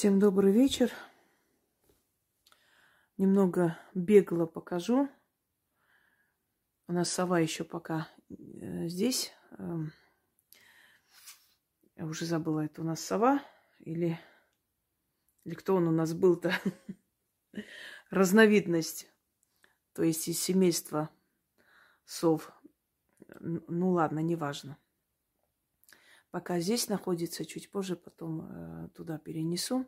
Всем добрый вечер. Немного бегло покажу. У нас сова еще пока э, здесь. Эм, я уже забыла, это у нас сова или, или кто он у нас был-то? Разновидность. То есть из семейства сов. Ну ладно, неважно. Пока здесь находится, чуть позже потом э, туда перенесу,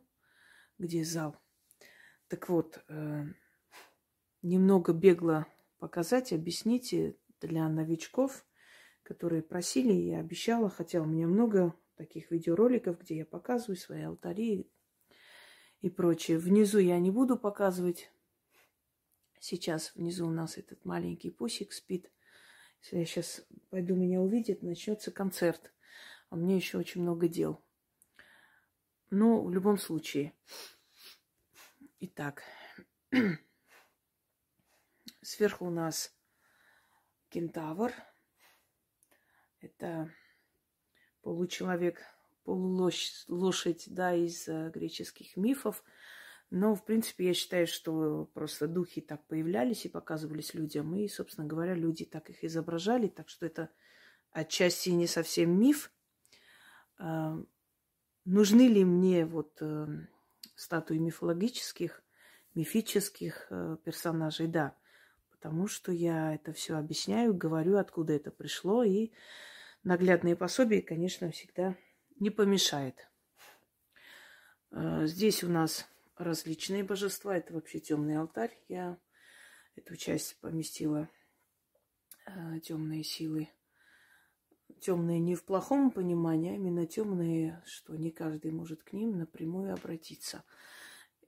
где зал. Так вот, э, немного бегло показать, объяснить для новичков, которые просили, я обещала, хотя у меня много таких видеороликов, где я показываю свои алтари и прочее. Внизу я не буду показывать. Сейчас внизу у нас этот маленький пусик спит. Если я сейчас пойду, меня увидит, начнется концерт а мне еще очень много дел. Но в любом случае. Итак, сверху у нас кентавр. Это получеловек, полулошадь, да, из э, греческих мифов. Но, в принципе, я считаю, что просто духи так появлялись и показывались людям. И, собственно говоря, люди так их изображали. Так что это отчасти не совсем миф, нужны ли мне вот э, статуи мифологических, мифических э, персонажей? Да, потому что я это все объясняю, говорю, откуда это пришло, и наглядные пособия, конечно, всегда не помешает. А, здесь у нас различные божества. Это вообще темный алтарь. Я эту часть поместила а, темные силы темные не в плохом понимании, а именно темные, что не каждый может к ним напрямую обратиться.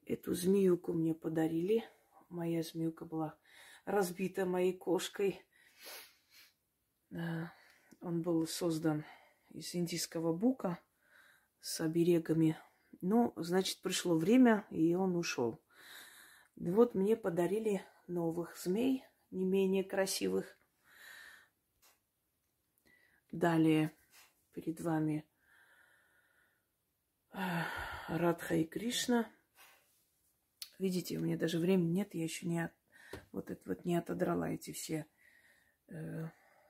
Эту змеюку мне подарили. Моя змеюка была разбита моей кошкой. Э, он был создан из индийского бука с оберегами. Ну, значит, пришло время, и он ушел. Вот мне подарили новых змей, не менее красивых. Далее перед вами Радха и Кришна. Видите, у меня даже времени нет, я еще не от, вот это вот не отодрала эти все э,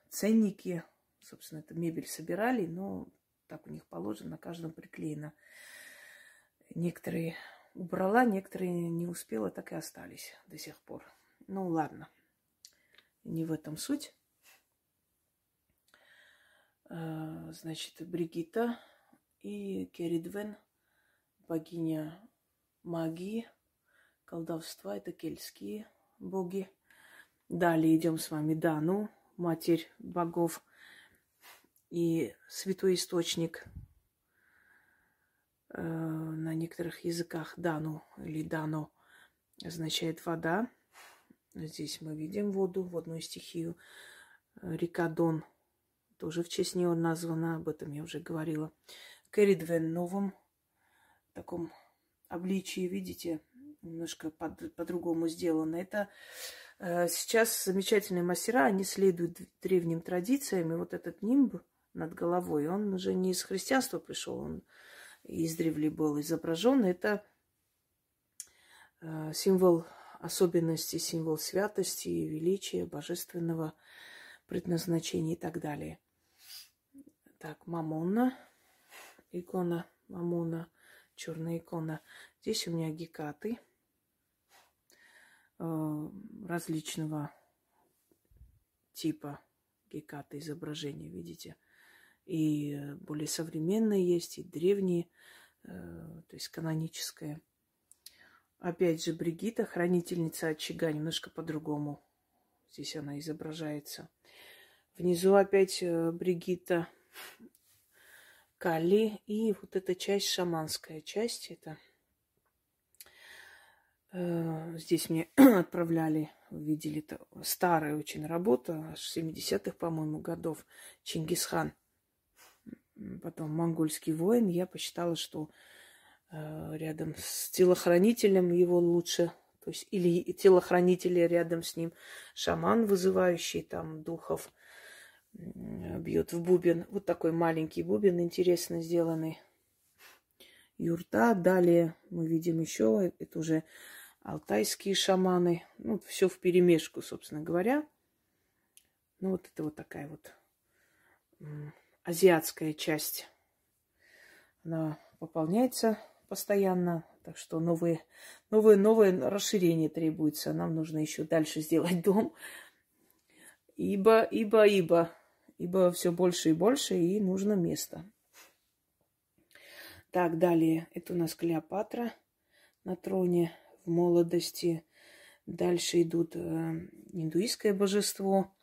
ценники. Собственно, это мебель собирали, но так у них положено, на каждом приклеено. Некоторые убрала, некоторые не успела, так и остались до сих пор. Ну ладно, не в этом суть. Э, значит, Бригита и Керидвен, богиня магии, колдовства, это кельтские боги. Далее идем с вами Дану, матерь богов и святой источник э, на некоторых языках Дану или Дано означает вода. Здесь мы видим воду, водную стихию. Река Дон тоже в честь нее названа, об этом я уже говорила. Кэрридвен новом таком обличии, видите, немножко под, по-другому сделано. Это э, сейчас замечательные мастера, они следуют древним традициям, и вот этот нимб над головой, он уже не из христианства пришел, он издревле был изображен. Это э, символ особенности, символ святости, величия, божественного предназначения и так далее. Так, Мамона. Икона Мамона. Черная икона. Здесь у меня гекаты э, различного типа гекаты изображения, видите. И более современные есть, и древние, э, то есть каноническая. Опять же, Бригита, хранительница очага, немножко по-другому. Здесь она изображается. Внизу опять э, Бригита, Кали и вот эта часть, шаманская часть, это э, здесь мне отправляли, видели, это старая очень работа, аж 70-х, по-моему, годов, Чингисхан. Потом монгольский воин, я посчитала, что э, рядом с телохранителем его лучше, то есть или телохранители рядом с ним, шаман, вызывающий там духов – бьет в бубен. Вот такой маленький бубен, интересно сделанный. юрта. Далее мы видим еще, это уже алтайские шаманы. Ну, все в перемешку, собственно говоря. Ну, вот это вот такая вот азиатская часть. Она пополняется постоянно. Так что новые, новые, новое расширение требуется. Нам нужно еще дальше сделать дом. Ибо, ибо, ибо, ибо все больше и больше, и нужно место. Так, далее. Это у нас Клеопатра на троне в молодости. Дальше идут э, индуистское божество.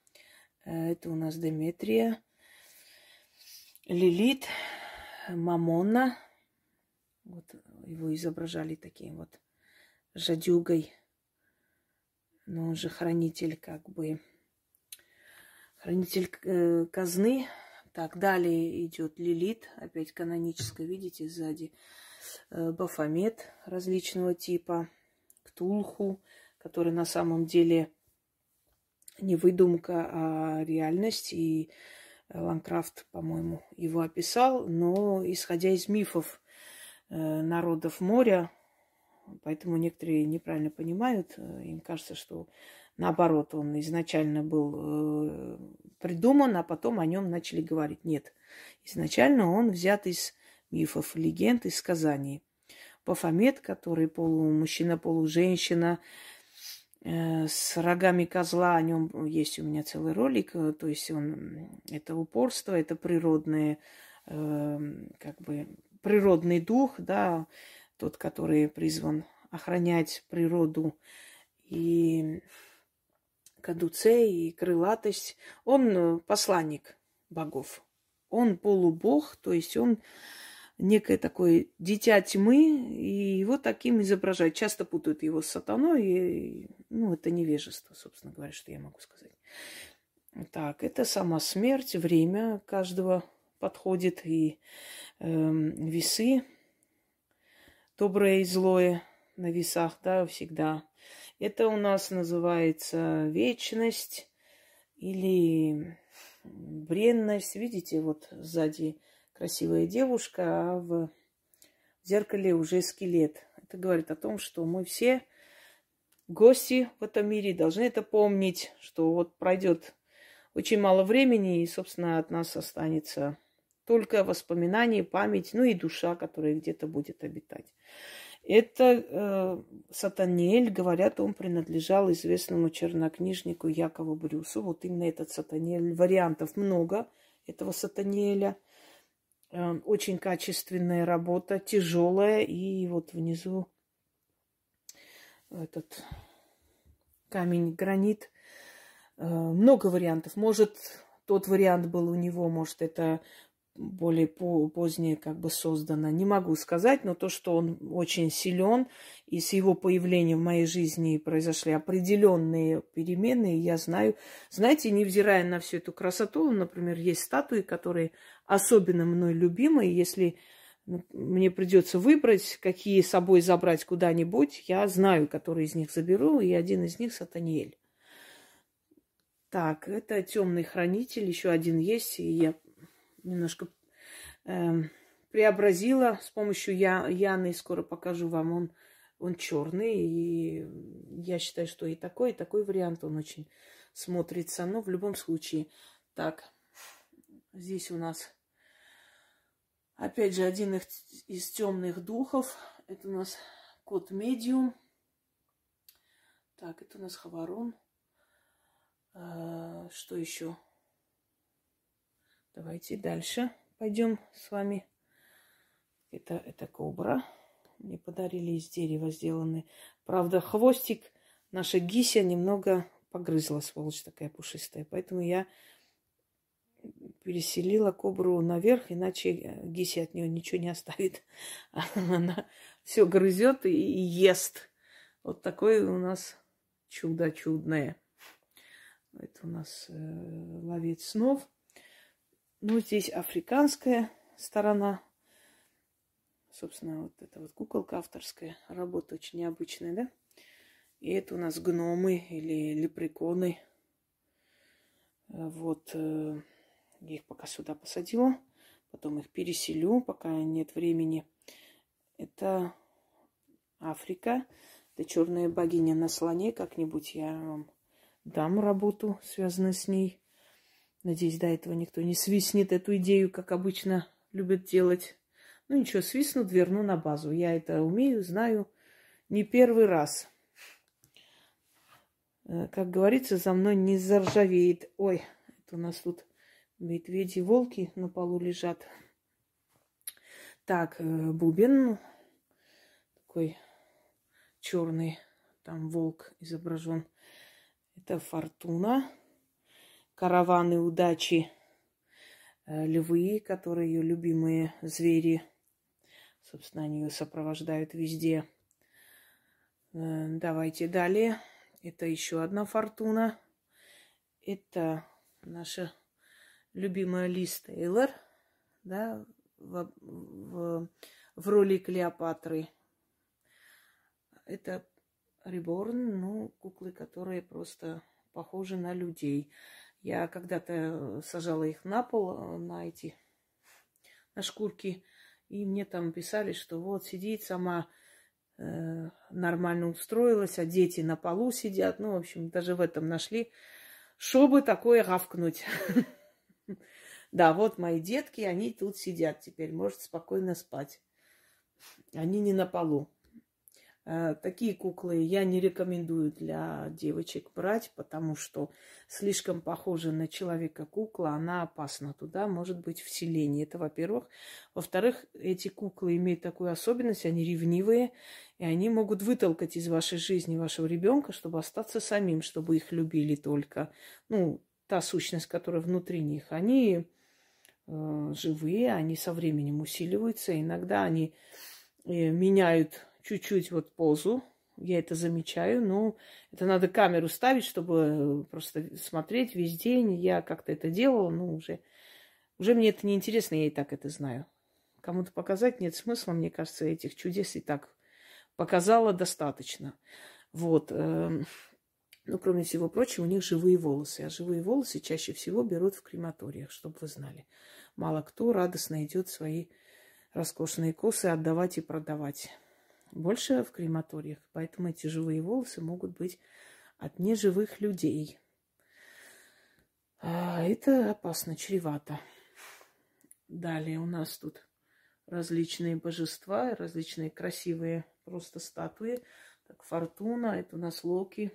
Э, это у нас Деметрия. Лилит, Мамона. Вот его изображали таким вот жадюгой. Но он же хранитель как бы хранитель э, казны. Так, далее идет Лилит, опять каноническая, видите, сзади. Э, Бафомет различного типа, Ктулху, который на самом деле не выдумка, а реальность. И Ланкрафт, по-моему, его описал, но исходя из мифов э, народов моря, поэтому некоторые неправильно понимают, э, им кажется, что наоборот, он изначально был э, придуман, а потом о нем начали говорить. Нет, изначально он взят из мифов, легенд, из сказаний. Бафомет, который полумужчина, полуженщина, Э, с рогами козла, о нем есть у меня целый ролик, э, то есть он, это упорство, это природное, как бы, природный дух, да, тот, который призван охранять природу и кадуцей, и крылатость. Он э, посланник богов. Он полубог, то есть он некое такое дитя тьмы, и его таким изображают. Часто путают его с сатаной, и, ну, это невежество, собственно говоря, что я могу сказать. Так, это сама смерть, время каждого подходит, и э, весы, доброе и злое на весах, да, всегда. Это у нас называется вечность или бренность. Видите, вот сзади красивая девушка, а в зеркале уже скелет. Это говорит о том, что мы все гости в этом мире должны это помнить, что вот пройдет очень мало времени, и, собственно, от нас останется только воспоминания, память, ну и душа, которая где-то будет обитать. Это э, Сатаниэль, говорят, он принадлежал известному чернокнижнику Якову Брюсу. Вот именно этот Сатаниэль. Вариантов много этого Сатаниэля – Эм, очень качественная работа, тяжелая. И вот внизу этот камень, гранит. Э, много вариантов. Может, тот вариант был у него, может, это более позднее как бы создано. Не могу сказать, но то, что он очень силен, и с его появлением в моей жизни произошли определенные перемены, я знаю. Знаете, невзирая на всю эту красоту, например, есть статуи, которые особенно мной любимы, если мне придется выбрать, какие с собой забрать куда-нибудь, я знаю, который из них заберу, и один из них Сатаниэль. Так, это темный хранитель, еще один есть, и я немножко э, преобразила с помощью Я, Яны. Скоро покажу вам. Он, он черный. И я считаю, что и такой, и такой вариант он очень смотрится. Но в любом случае. Так, здесь у нас опять же один из темных духов. Это у нас кот медиум. Так, это у нас Хаварон. А, что еще? Давайте дальше пойдем с вами. Это, это кобра. Мне подарили из дерева сделанный. Правда, хвостик наша гися немного погрызла, сволочь такая пушистая. Поэтому я переселила кобру наверх, иначе гиси от нее ничего не оставит. Она все грызет и ест. Вот такое у нас чудо чудное. Это у нас э, ловец снов. Ну, здесь африканская сторона. Собственно, вот эта вот куколка авторская. Работа очень необычная, да? И это у нас гномы или лепреконы. Вот. Э, я их пока сюда посадила. Потом их переселю, пока нет времени. Это Африка. Это черная богиня на слоне. Как-нибудь я вам дам работу, связанную с ней. Надеюсь, до этого никто не свистнет эту идею, как обычно любят делать. Ну ничего, свистнут, верну на базу. Я это умею, знаю не первый раз. Э, как говорится, за мной не заржавеет. Ой, это у нас тут медведи, волки на полу лежат. Так, э, бубен такой черный, там волк изображен. Это фортуна, караваны удачи, э, львы, которые ее любимые звери. Собственно, они ее сопровождают везде. Э, давайте далее. Это еще одна фортуна. Это наша любимая Лиз Тейлор, да, в, в, в роли Клеопатры. Это Реборн, ну, куклы, которые просто похожи на людей. Я когда-то сажала их на пол, на эти, на шкурки, и мне там писали, что вот сидит сама Э, нормально устроилась, а дети на полу сидят. Ну, в общем, даже в этом нашли, чтобы такое гавкнуть. Да, вот мои детки, они тут сидят теперь, может спокойно спать. Они не на полу. Э, такие куклы я не рекомендую для девочек брать, потому что слишком похожа на человека кукла, она опасна. Туда может быть вселение. Это во-первых. Во-вторых, эти куклы имеют такую особенность, они ревнивые, и они могут вытолкать из вашей жизни вашего ребенка, чтобы остаться самим, чтобы их любили только. Ну, та сущность, которая внутри них. Они э, живые, они со временем усиливаются. Иногда они э, меняют чуть-чуть вот позу, я это замечаю, но это надо камеру ставить, чтобы просто смотреть весь день. Я как-то это делала, но уже, уже мне это не интересно, я и так это знаю. Кому-то показать нет смысла, мне кажется, этих чудес и так показала достаточно. Вот. Эм, ну, кроме всего прочего, у них живые волосы. А живые волосы чаще всего берут в крематориях, чтобы вы знали. Мало кто радостно идет свои роскошные косы отдавать и продавать больше в крематориях. Поэтому эти живые волосы могут быть от неживых людей. А это опасно, чревато. Далее у нас тут различные божества, различные красивые просто статуи. Так, Фортуна, это у нас Локи,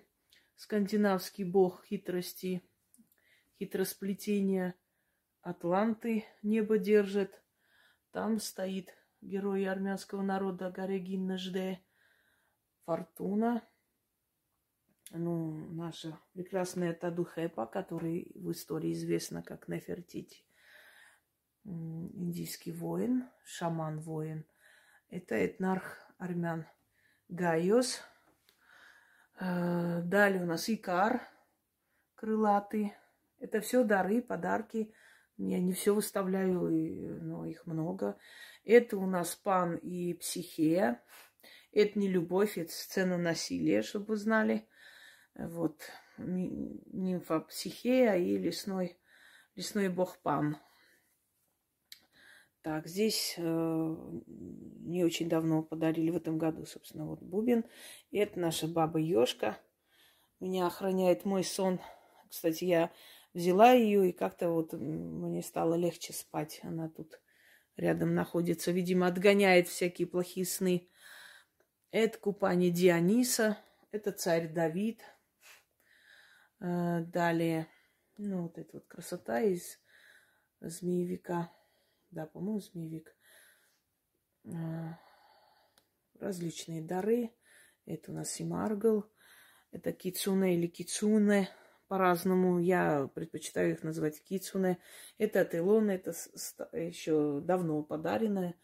скандинавский бог хитрости, хитросплетения. Атланты небо держит. Там стоит герои армянского народа Гарегин Нажде, Фортуна, ну, наша прекрасная Тадухепа, который в истории известна как Нефертити, индийский воин, шаман-воин. Это этнарх армян Гайос. Э, далее у нас Икар, крылатый. Это все дары, подарки. Я не все выставляю, но их много. Это у нас пан и психея. Это не любовь, это сцена насилия, чтобы вы знали. Вот, нимфа психея и лесной, лесной бог пан. Так, здесь э, не очень давно подарили в этом году, собственно, вот бубен. Это наша баба Ёшка. Меня охраняет мой сон. Кстати, я взяла ее, и как-то вот мне стало легче спать. Она тут рядом находится, видимо, отгоняет всякие плохие сны. Это купание Диониса, это царь Давид. Э, далее, ну, вот эта вот красота из змеевика. Да, по-моему, змеевик. Э, различные дары. Это у нас Симаргл. Это кицуне или кицуне по-разному. Я предпочитаю их называть кицуне. Это от Илона, это еще давно подаренное.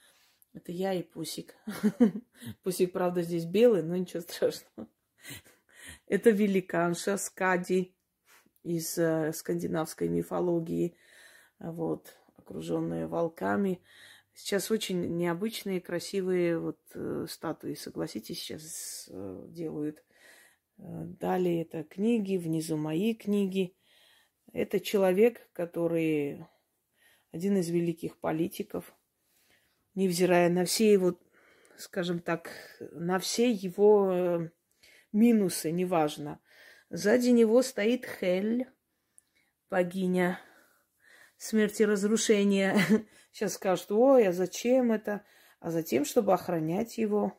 Это я и Пусик. Пусик, правда, здесь белый, но ничего страшного. Это великанша Скади из э, скандинавской мифологии, вот, окруженная волками. Сейчас очень необычные, красивые вот э, статуи, согласитесь, сейчас э, делают. Э, далее это книги, внизу мои книги. Это человек, который один из великих политиков, невзирая на все его скажем так, на все его э, минусы, неважно. Сзади него стоит Хель, богиня смерти разрушения. Сейчас скажут, ой, а зачем это? А затем, чтобы охранять его.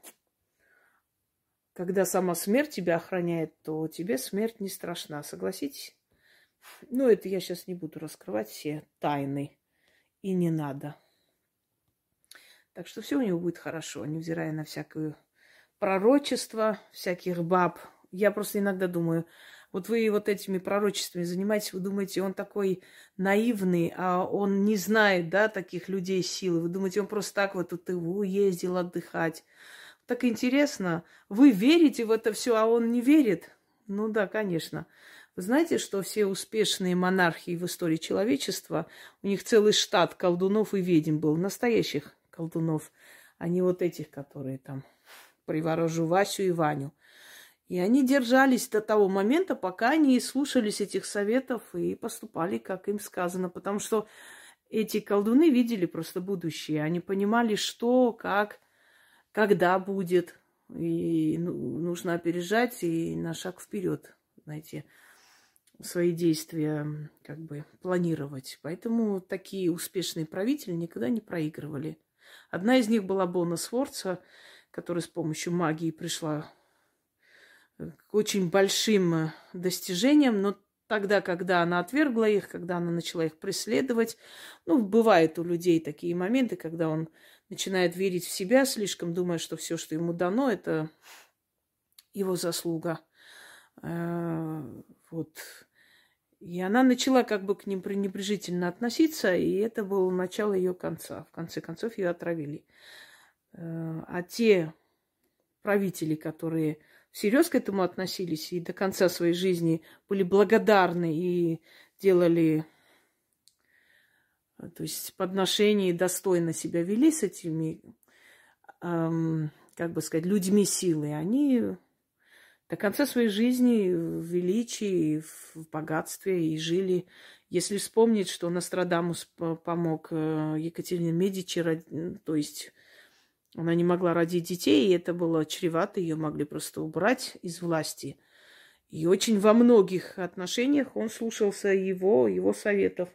Когда сама смерть тебя охраняет, то тебе смерть не страшна, согласитесь? Ну, это я сейчас не буду раскрывать все тайны. И не надо. Так что все у него будет хорошо, невзирая на всякое пророчество, всяких баб. Я просто иногда думаю, вот вы вот этими пророчествами занимаетесь, вы думаете, он такой наивный, а он не знает, да, таких людей силы. Вы думаете, он просто так вот тут его ездил отдыхать. Так интересно, вы верите в это все, а он не верит? Ну да, конечно. Вы знаете, что все успешные монархии в истории человечества, у них целый штат колдунов и ведьм был, настоящих колдунов, а не вот этих, которые там приворожу Васю и Ваню. И они держались до того момента, пока они слушались этих советов и поступали, как им сказано. Потому что эти колдуны видели просто будущее. Они понимали, что, как, когда будет. И ну, нужно опережать и на шаг вперед, знаете, свои действия как бы планировать. Поэтому такие успешные правители никогда не проигрывали. Одна из них была Бона Сворца, которая с помощью магии пришла к очень большим э, достижениям, но тогда, когда она отвергла их, когда она начала их преследовать, ну, бывают у людей такие моменты, когда он начинает верить в себя, слишком думая, что все, что ему дано, это его заслуга. Э, вот. И она начала как бы к ним пренебрежительно относиться, и это было начало ее конца. В конце концов, ее отравили. Э, а те правители, которые всерьез к этому относились и до конца своей жизни были благодарны и делали, то есть подношения достойно себя вели с этими, эм, как бы сказать, людьми силы, они до конца своей жизни в величии, в богатстве и жили. Если вспомнить, что Нострадамус помог э, Екатерине Медичи, то есть она не могла родить детей, и это было чревато, ее могли просто убрать из власти. И очень во многих отношениях он слушался его, его советов.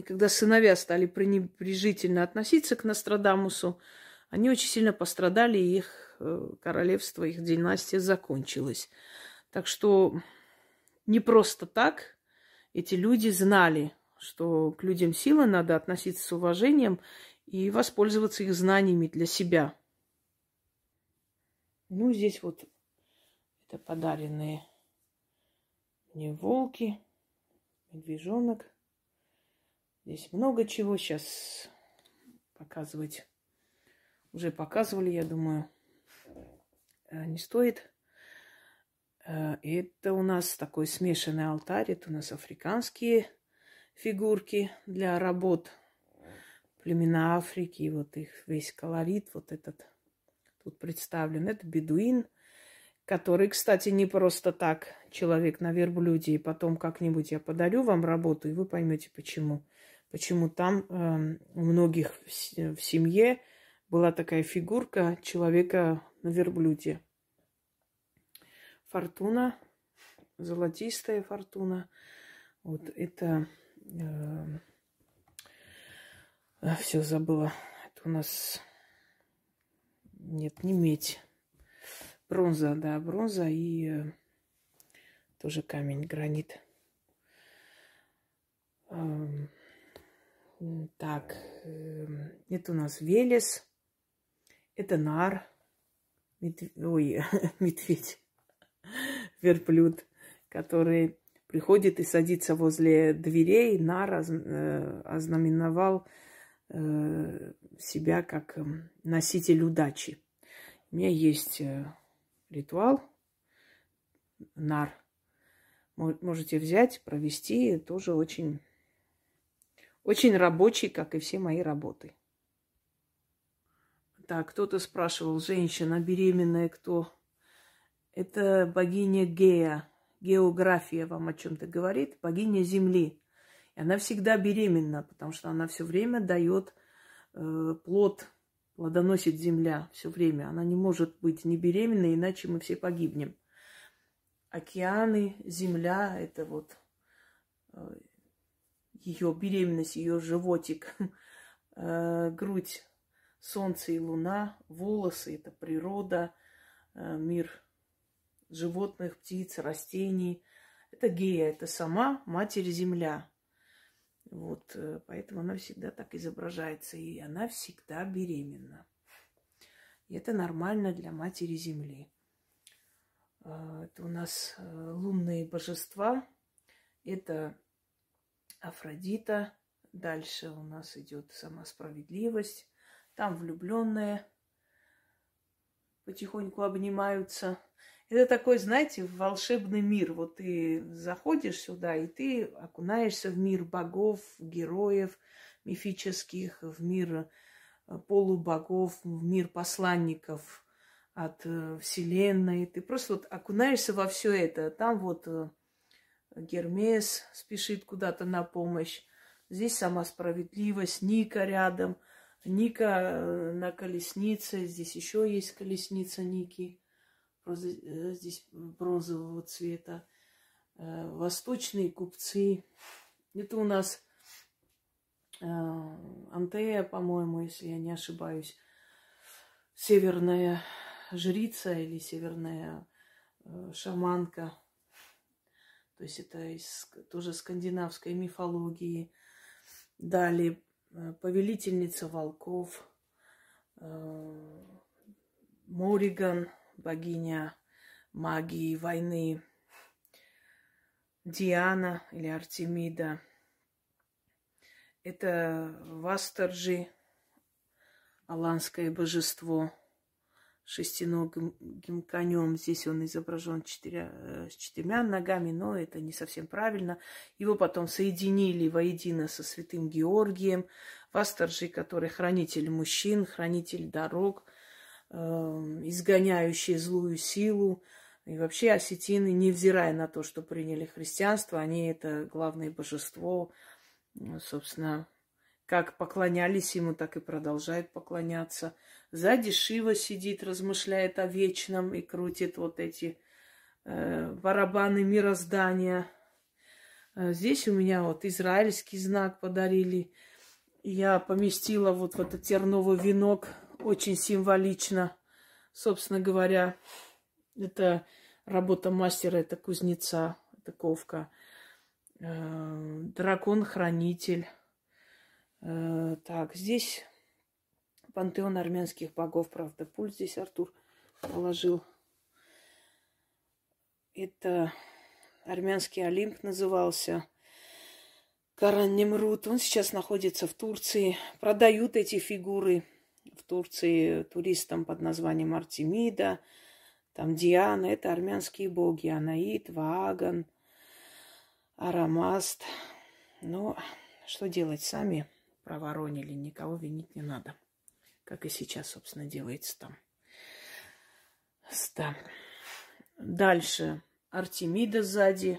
И когда сыновья стали пренебрежительно относиться к Нострадамусу, они очень сильно пострадали, и их э, королевство, их династия закончилась. Так что не просто так эти люди знали, что к людям силы надо относиться с уважением и воспользоваться их знаниями для себя. Ну, здесь вот это подаренные мне волки, медвежонок. Здесь много чего сейчас показывать. Уже показывали, я думаю, э, не стоит. Э, это у нас такой смешанный алтарь. Это у нас африканские фигурки для работ племена Африки, вот их весь колорит вот этот тут представлен. Это бедуин, который, кстати, не просто так человек на верблюде, и потом как-нибудь я подарю вам работу, и вы поймете почему. Почему там э, у многих в, в семье была такая фигурка человека на верблюде. Фортуна, золотистая фортуна. Вот это э, а, все забыла. Это у нас... Нет, не медь. Бронза, да, бронза и э, тоже камень, гранит. Э, так, э, это у нас Велес. Это нар. Медведь, ой, медведь. Верблюд, который приходит и садится возле дверей. Нар э, ознаменовал Э, себя как эм, носитель удачи. У меня есть э, ритуал нар. Можете взять, провести. Тоже очень, очень рабочий, как и все мои работы. Так, кто-то спрашивал, женщина беременная кто? Это богиня Гея. География вам о чем-то говорит. Богиня Земли. И она всегда беременна, потому что она все время дает э, плод, плодоносит земля все время. Она не может быть не беременной, иначе мы все погибнем. Океаны, земля – это вот э, ее беременность, ее животик, э, грудь, солнце и луна, волосы – это природа, э, мир животных, птиц, растений. Это гея, это сама Матерь Земля. Вот, э, поэтому она всегда так изображается, и она всегда беременна. И это нормально для Матери Земли. Это у нас лунные божества. Это Афродита. Дальше у нас идет сама справедливость. Там влюбленные потихоньку обнимаются. Это такой, знаете, волшебный мир. Вот ты заходишь сюда, и ты окунаешься в мир богов, героев мифических, в мир э, полубогов, в мир посланников от э, Вселенной. Ты просто вот окунаешься во все это. Там вот э, Гермес спешит куда-то на помощь. Здесь сама справедливость, Ника рядом. Ника на колеснице. Здесь еще есть колесница Ники. Э, здесь бронзового цвета, э, восточные купцы. Это у нас э, Антея, по-моему, если я не ошибаюсь, северная жрица или северная шаманка. То есть это из тоже скандинавской мифологии. Далее повелительница волков, Мориган – богиня магии, войны, Диана или Артемида. Это Васторжи, аланское божество, шестиногим конем. Здесь он изображен четыря, э, с четырьмя ногами, но это не совсем правильно. Его потом соединили воедино со святым Георгием. Васторжи, который хранитель мужчин, хранитель дорог – Эм, изгоняющие злую силу. И вообще осетины, невзирая на то, что приняли христианство, они это главное божество, собственно, как поклонялись ему, так и продолжают поклоняться. Сзади Шива сидит, размышляет о вечном и крутит вот эти э, барабаны мироздания. Э, здесь у меня вот израильский знак подарили. Я поместила вот в этот терновый венок очень символично. Собственно говоря, это работа мастера, это кузнеца, это ковка. Э, дракон-хранитель. Э, так, здесь пантеон армянских богов, правда, пульт здесь Артур положил. Это армянский Олимп назывался. Каран Немрут. Он сейчас находится в Турции. Продают эти фигуры в Турции туристам под названием Артемида, там Диана, это армянские боги, Анаид, Вааган, Арамаст. Ну, что делать сами? Проворонили, никого винить не надо. Как и сейчас, собственно, делается там. Да. Дальше. Артемида сзади.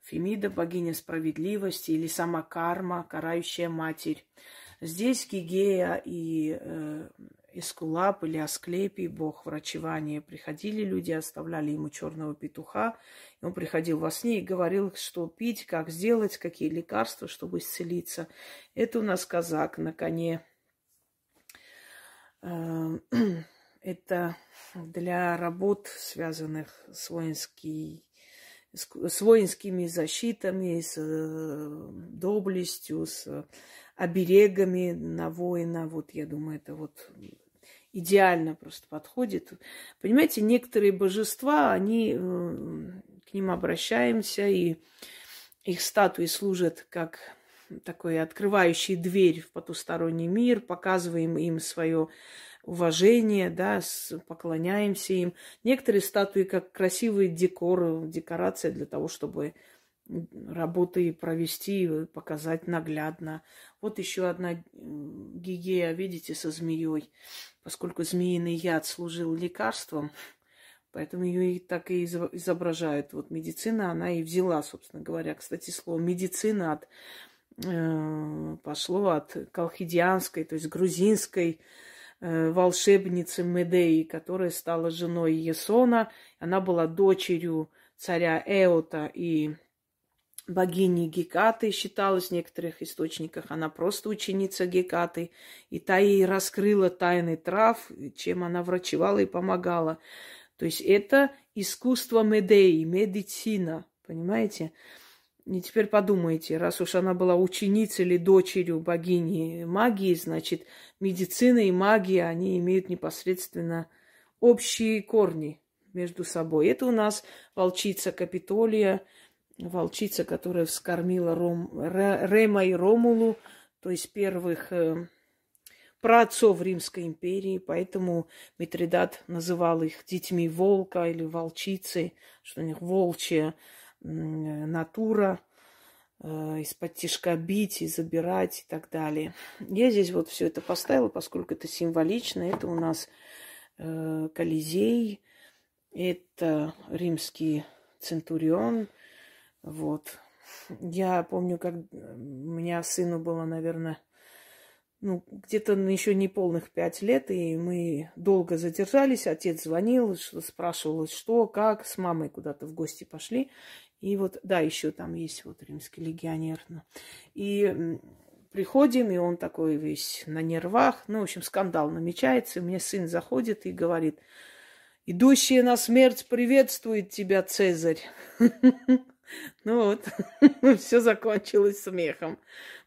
Фемида, богиня справедливости, или сама карма, карающая матерь. Здесь Гигея и э, Эскулап или Асклепий, бог врачевания, приходили люди, оставляли ему черного петуха. И он приходил во сне и говорил, что пить, как сделать, какие лекарства, чтобы исцелиться. Это у нас казак на коне. Э, это для работ, связанных с воинской с воинскими защитами, с э, доблестью, с оберегами на воина. Вот я думаю, это вот идеально просто подходит. Понимаете, некоторые божества, они э, к ним обращаемся, и их статуи служат как такой открывающий дверь в потусторонний мир, показываем им свое уважение, да, поклоняемся им. Некоторые статуи как красивый декор, декорация для того, чтобы работы провести, показать наглядно. Вот еще одна гигея, видите, со змеей. Поскольку змеиный яд служил лекарством, поэтому ее и так и изображают. Вот медицина, она и взяла, собственно говоря. Кстати, слово медицина от, пошло от колхидианской, то есть грузинской э, волшебницы Медеи, которая стала женой Есона. Она была дочерью царя Эота и богини Гекаты считалась в некоторых источниках. Она просто ученица Гекаты. И та ей раскрыла тайны трав, чем она врачевала и помогала. То есть это искусство Медеи, медицина, понимаете? И теперь подумайте, раз уж она была ученицей или дочерью богини магии, значит, медицина и магия, они имеют непосредственно общие корни между собой. Это у нас волчица Капитолия, волчица, которая вскормила Ром, Рема и Ромулу, то есть первых э, праотцов Римской империи, поэтому Митридат называл их детьми волка или волчицы, что у них волчья натура, э, из-под тишка бить и забирать и так далее. Я здесь вот все это поставила, поскольку это символично. Это у нас э, Колизей, это римский центурион. Вот. Я помню, как у меня сыну было, наверное, ну, где-то еще не полных пять лет, и мы долго задержались. Отец звонил, спрашивал, что, как, с мамой куда-то в гости пошли. И вот, да, еще там есть вот римский легионер. И приходим, и он такой весь на нервах. Ну, в общем, скандал намечается. И мне сын заходит и говорит, идущие на смерть приветствует тебя, Цезарь. Ну вот, все закончилось смехом.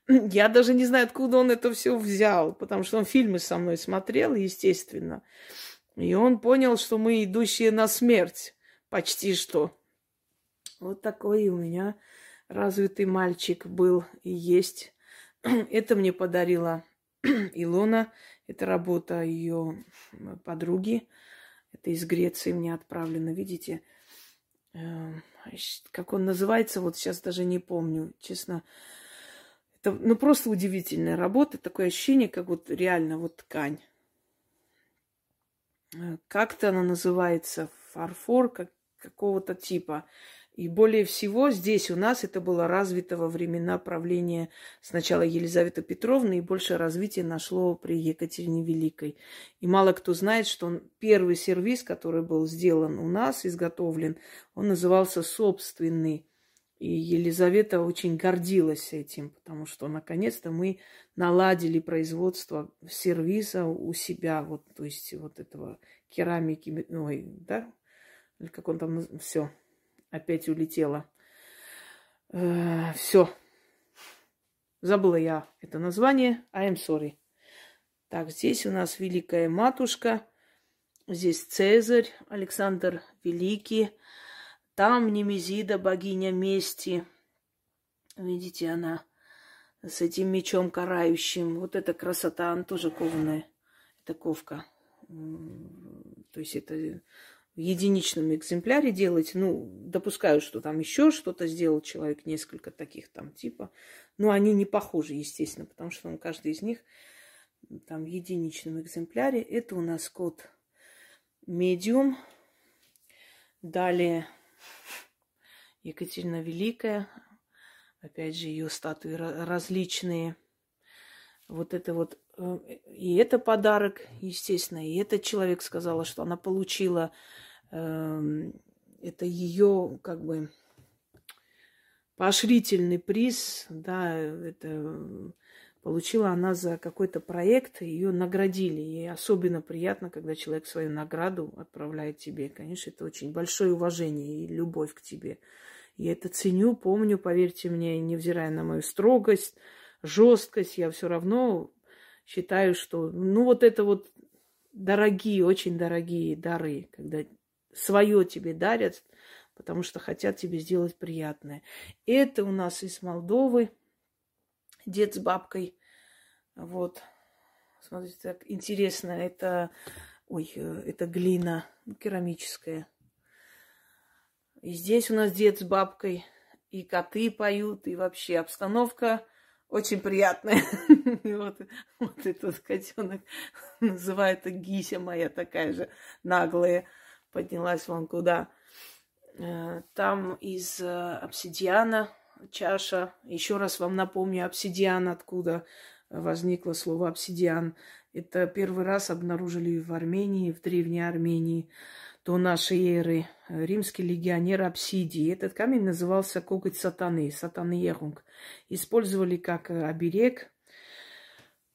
Я даже не знаю, откуда он это все взял, потому что он фильмы со мной смотрел, естественно. И он понял, что мы идущие на смерть почти что. Вот такой у меня развитый мальчик был и есть. Это мне подарила Илона. Это работа ее подруги. Это из Греции мне отправлено. Видите, эм, как он называется, вот сейчас даже не помню, честно. Это ну, просто удивительная работа. Такое ощущение, как вот реально вот ткань. Э, как-то она называется, фарфор как, какого-то типа. И более всего здесь у нас это было развито во времена правления сначала Елизаветы Петровны, и больше развития нашло при Екатерине Великой. И мало кто знает, что он, первый сервис, который был сделан у нас, изготовлен, он назывался «Собственный». И Елизавета очень гордилась этим, потому что наконец-то мы наладили производство сервиса у себя, вот, то есть вот этого керамики, ой, да, как он там, все, опять улетела. Э, все. Забыла я это название. I'm sorry. Так, здесь у нас Великая Матушка. Здесь Цезарь, Александр Великий. Там Немезида, богиня мести. Видите, она с этим мечом карающим. Вот эта красота, она тоже кованая. Это ковка. То есть это в единичном экземпляре делать. Ну, допускаю, что там еще что-то сделал человек, несколько таких там типа. Но они не похожи, естественно, потому что он, каждый из них там в единичном экземпляре. Это у нас код медиум. Далее Екатерина Великая. Опять же, ее статуи различные. Вот это вот, э, и это подарок, естественно, и этот человек сказала, что она получила, это ее как бы поощрительный приз, да, это получила она за какой-то проект, ее наградили. И особенно приятно, когда человек свою награду отправляет тебе. Конечно, это очень большое уважение и любовь к тебе. Я это ценю, помню, поверьте мне, невзирая на мою строгость, жесткость, я все равно считаю, что, ну, вот это вот дорогие, очень дорогие дары, когда свое тебе дарят, потому что хотят тебе сделать приятное. Это у нас из Молдовы, дед с бабкой. Вот. Смотрите, так интересно. Это, ой, э, это глина керамическая. И здесь у нас дед с бабкой, и коты поют, и вообще обстановка очень приятная. Вот, вот этот котенок называет Гися моя такая же наглая. Поднялась вон куда. Э, там из э, обсидиана чаша. Еще раз вам напомню, обсидиан откуда возникло слово обсидиан. Это первый раз обнаружили в Армении, в Древней Армении до нашей эры. Римский легионер Апсидии. Этот камень назывался коготь сатаны, сатаны Ехунг. Использовали как оберег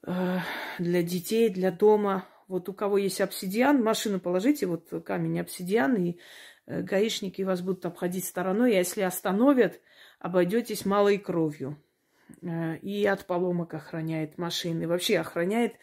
э, для детей, для дома. Вот у кого есть обсидиан, машину положите, вот камень обсидиан, и э, гаишники вас будут обходить стороной. А если остановят, обойдетесь малой кровью. Э, и от поломок охраняет машины. Вообще охраняет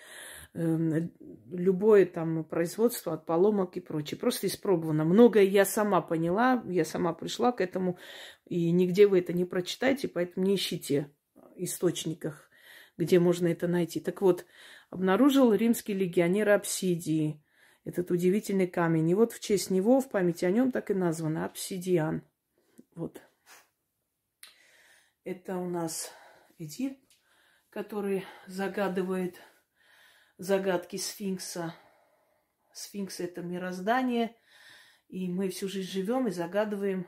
Эм, любое там производство от поломок и прочее. Просто испробовано. Многое я сама поняла, я сама пришла к этому, и нигде вы это не прочитаете, поэтому не ищите источниках, где можно это найти. Так вот, обнаружил римский легионер обсидии, этот удивительный камень. И вот в честь него, в память о нем так и названо обсидиан. Вот. Это у нас Эдир, который загадывает загадки сфинкса. Сфинкс – это мироздание, и мы всю жизнь живем и загадываем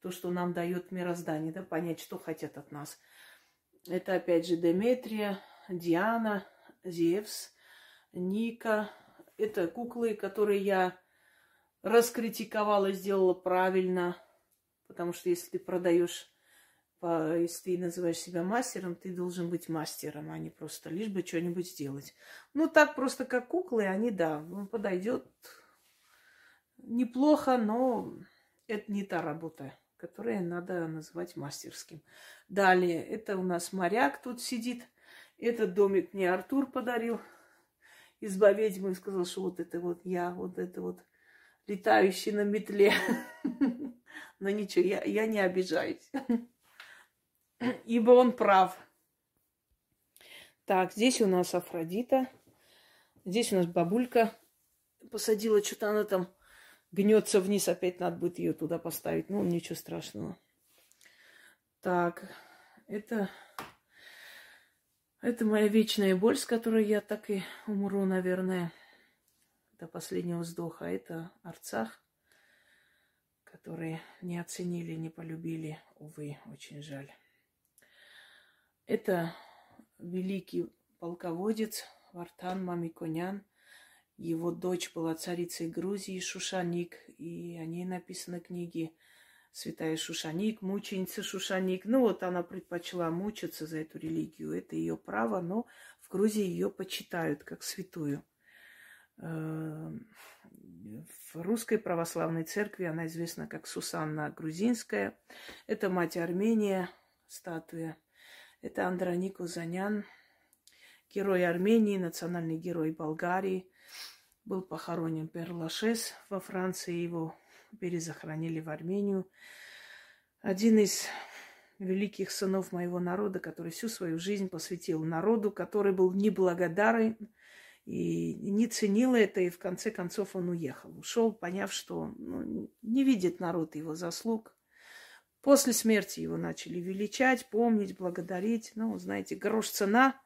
то, что нам дает мироздание, да, понять, что хотят от нас. Это опять же Деметрия, Диана, Зевс, Ника. Это куклы, которые я раскритиковала, сделала правильно. Потому что если ты продаешь если ты называешь себя мастером, ты должен быть мастером, а не просто лишь бы что-нибудь сделать. Ну, так просто как куклы, они, да, ну, подойдет неплохо, но это не та работа, которую надо называть мастерским. Далее, это у нас моряк тут сидит. Этот домик мне Артур подарил. Изба ведьмы сказал, что вот это вот я, вот это вот летающий на метле. Но ничего, я, я не обижаюсь ибо он прав. Так, здесь у нас Афродита. Здесь у нас бабулька посадила, что-то она там гнется вниз, опять надо будет ее туда поставить. Ну, ничего страшного. Так, это, это моя вечная боль, с которой я так и умру, наверное, до последнего вздоха. Это Арцах, которые не оценили, не полюбили. Увы, очень жаль. Это великий полководец Вартан Мамиконян. Его дочь была царицей Грузии Шушаник, и о ней написаны книги Святая Шушаник, мученица Шушаник. Ну вот она предпочла мучиться за эту религию. Это ее право, но в Грузии ее почитают как святую. Эм, в русской православной церкви она известна как Сусанна Грузинская. Это мать Армения, статуя. Это Андроник Узанян, герой Армении, национальный герой Болгарии. Был похоронен Перлашес во Франции, его перезахоронили в Армению. Один из великих сынов моего народа, который всю свою жизнь посвятил народу, который был неблагодарен и не ценил это, и в конце концов он уехал. Ушел, поняв, что ну, не видит народ его заслуг, После смерти его начали величать, помнить, благодарить. Ну, знаете, грош цена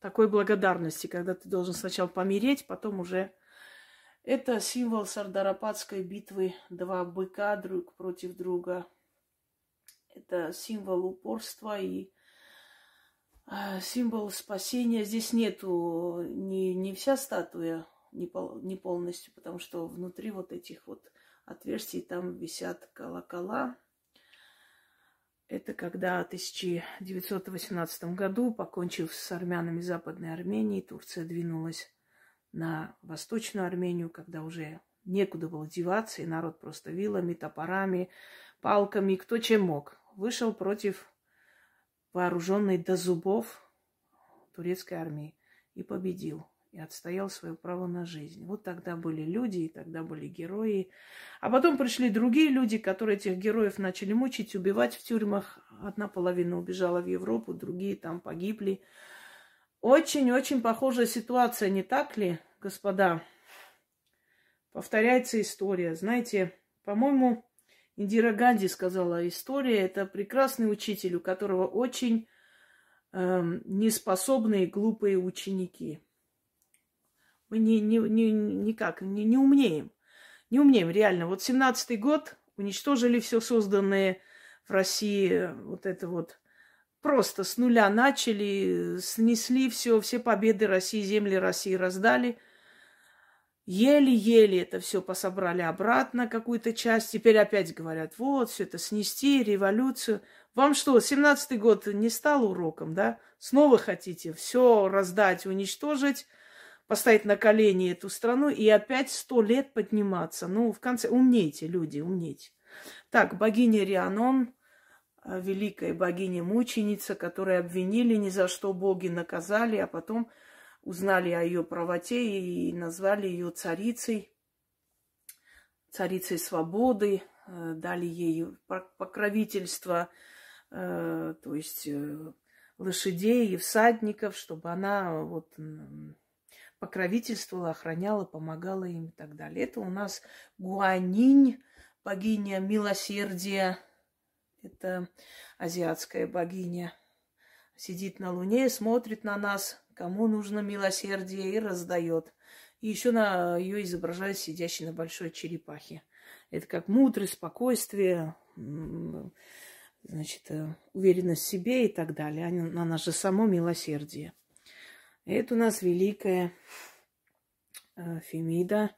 такой благодарности, когда ты должен сначала помереть, потом уже... Это символ Сардарападской битвы. Два быка друг против друга. Это символ упорства и э, символ спасения. Здесь нету не, не вся статуя, не, пол, не полностью, потому что внутри вот этих вот отверстий там висят колокола. Это когда в 1918 году, покончив с армянами Западной Армении, Турция двинулась на Восточную Армению, когда уже некуда было деваться, и народ просто вилами, топорами, палками, кто чем мог, вышел против вооруженной до зубов турецкой армии и победил и отстоял свое право на жизнь. Вот тогда были люди, и тогда были герои. А потом пришли другие люди, которые этих героев начали мучить, убивать в тюрьмах. Одна половина убежала в Европу, другие там погибли. Очень-очень похожая ситуация, не так ли, господа? Повторяется история. Знаете, по-моему, Индира Ганди сказала, история – это прекрасный учитель, у которого очень э, неспособные глупые ученики – мы не, не, не, никак не, не умнеем. Не умнеем, реально. Вот семнадцатый год уничтожили все созданное в России вот это вот просто с нуля начали, снесли все, все победы России, земли России раздали. Еле-еле это все пособрали обратно, какую-то часть. Теперь опять говорят, вот, все это снести, революцию. Вам что, 17-й год не стал уроком, да? Снова хотите все раздать, уничтожить, поставить на колени эту страну и опять сто лет подниматься. Ну, в конце, умнейте, люди, умнейте. Так, богиня Рианон, великая богиня-мученица, которую обвинили ни за что, боги наказали, а потом узнали о ее правоте и назвали ее царицей, царицей свободы, э, дали ей покровительство, э, то есть лошадей и всадников, чтобы она вот покровительствовала, охраняла, помогала им и так далее. Это у нас Гуанинь, богиня милосердия. Это азиатская богиня. Сидит на луне, смотрит на нас, кому нужно милосердие, и раздает. И еще на ее изображают сидящей на большой черепахе. Это как мудрость, спокойствие, значит, э, уверенность в себе и так далее. Она же само милосердие. Это у нас великая э, Фемида,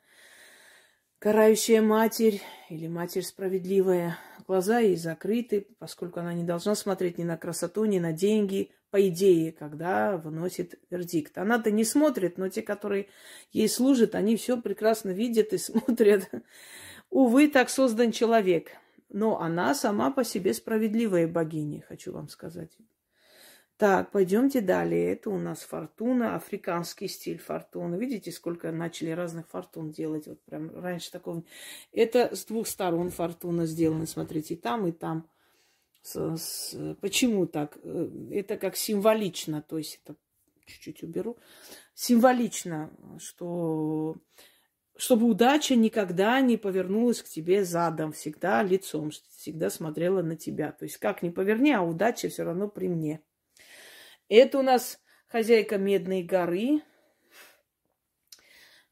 карающая матерь или матерь справедливая. Глаза ей закрыты, поскольку она не должна смотреть ни на красоту, ни на деньги, по идее, когда выносит вердикт. Она-то не смотрит, но те, которые ей служат, они все прекрасно видят и смотрят. Увы, так создан человек. Но она сама по себе справедливая богиня, хочу вам сказать. Так, пойдемте далее. Это у нас фортуна, африканский стиль фортуны. Видите, сколько начали разных фортун делать? Вот прям раньше такого. Это с двух сторон фортуна сделана. Смотрите, и там, и там. С, с... Почему так? Э, это как символично. То есть это чуть-чуть уберу. Символично, что чтобы удача никогда не повернулась к тебе задом, всегда лицом, всегда смотрела на тебя. То есть как ни поверни, а удача все равно при мне. Это у нас хозяйка Медной горы.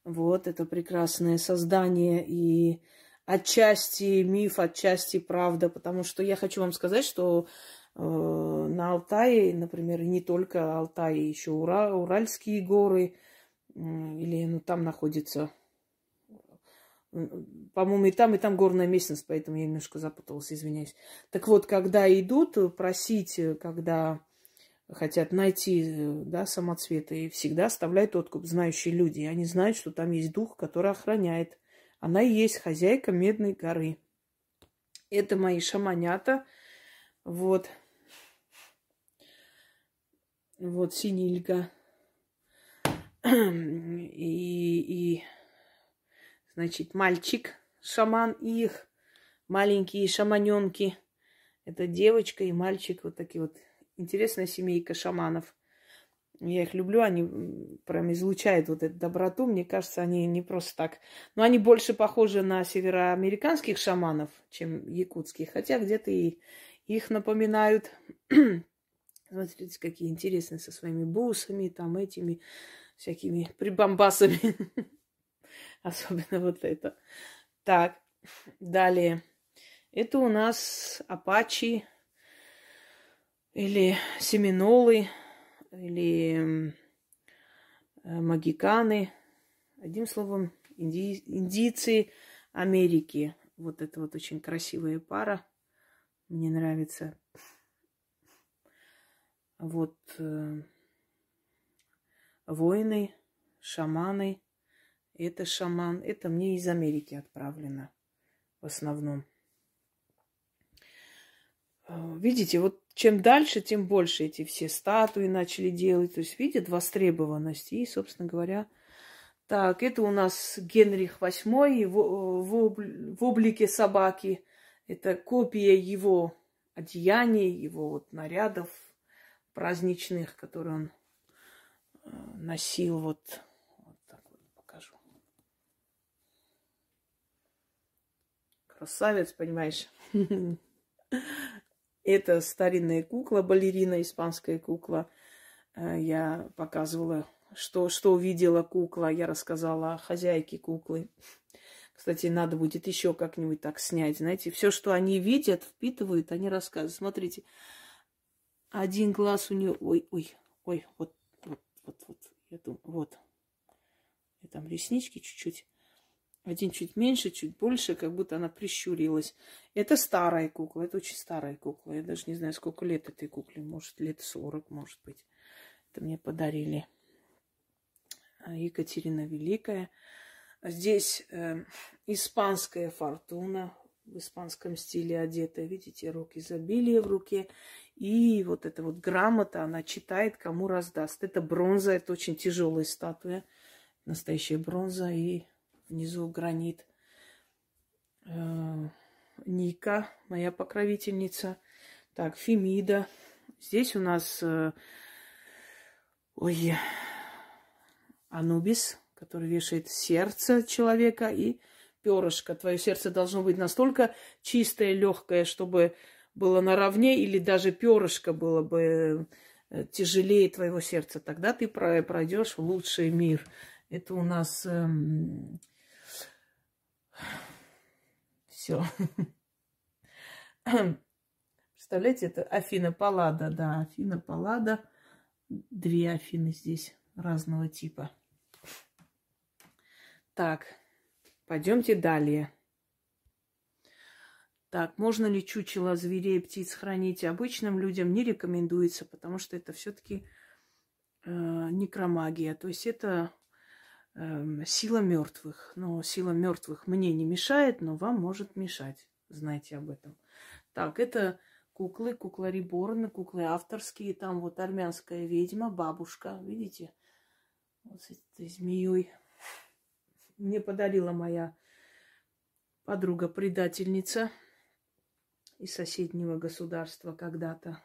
Вот это прекрасное создание и отчасти миф, отчасти правда, потому что я хочу вам сказать, что э, на Алтае, например, не только Алтай, еще Ура, Уральские горы, э, или ну, там находится, по-моему, и там, и там горная местность, поэтому я немножко запуталась, извиняюсь. Так вот, когда идут просить, когда хотят найти да, самоцветы, и всегда оставляют откуп знающие люди. И они знают, что там есть дух, который охраняет. Она и есть хозяйка Медной горы. Это мои шаманята. Вот. Вот синильга. И, и, значит, мальчик, шаман их, маленькие шаманенки. Это девочка и мальчик, вот такие вот интересная семейка шаманов. Я их люблю, они прям излучают вот эту доброту. Мне кажется, они не просто так. Но они больше похожи на североамериканских шаманов, чем якутских. Хотя где-то и их напоминают. Смотрите, какие интересные со своими бусами, там этими всякими прибамбасами. Особенно вот это. Так, далее. Это у нас апачи, или семинолы, или э, магиканы. Одним словом, инди... индийцы Америки. Вот это вот очень красивая пара. Мне нравится. Вот э, воины, шаманы. Это шаман. Это мне из Америки отправлено в основном. Э, видите, вот чем дальше, тем больше эти все статуи начали делать. То есть видят востребованность. И, собственно говоря, так, это у нас Генрих VIII в, в, в облике собаки. Это копия его одеяний, его вот нарядов праздничных, которые он э, носил. Вот, вот покажу. Красавец, понимаешь? Это старинная кукла, балерина, испанская кукла. Э, я показывала, что, что увидела кукла. Я рассказала о хозяйке куклы. Кстати, надо будет еще как-нибудь так снять. Знаете, все, что они видят, впитывают, они рассказывают. Смотрите, Один глаз у нее, ой, ой, ой, вот, вот, вот, вот, я думаю, вот. И там реснички чуть-чуть. Один чуть меньше, чуть больше, как будто она прищурилась. Это старая кукла, это очень старая кукла. Я даже не знаю, сколько лет этой кукле. Может, лет 40, может быть. Это мне подарили. А, Екатерина Великая. Здесь э, испанская фортуна в испанском стиле одетая. Видите, руки изобилия в руке. И вот эта вот грамота, она читает, кому раздаст. Это бронза, это очень тяжелая статуя. Настоящая бронза. И внизу гранит. Э, Ника, моя покровительница. Так, Фемида. Здесь у нас э, ой, Анубис, который вешает сердце человека и перышко. Твое сердце должно быть настолько чистое, легкое, чтобы было наравне, или даже перышко было бы э, тяжелее твоего сердца. Тогда ты пройдешь в лучший мир. Это у нас эм, все. Представляете, это Афина Паллада, да, Афина Паллада. Две Афины здесь разного типа. Так, пойдемте далее. Так, можно ли чучело зверей и птиц хранить обычным людям? Не рекомендуется, потому что это все-таки э, некромагия. То есть это э, сила мертвых. Но сила мертвых мне не мешает, но вам может мешать. Знайте об этом. Так, это куклы, кукла Реборна, куклы авторские. Там вот армянская ведьма, бабушка, видите? Вот с этой змеей. Мне подарила моя подруга-предательница из соседнего государства когда-то.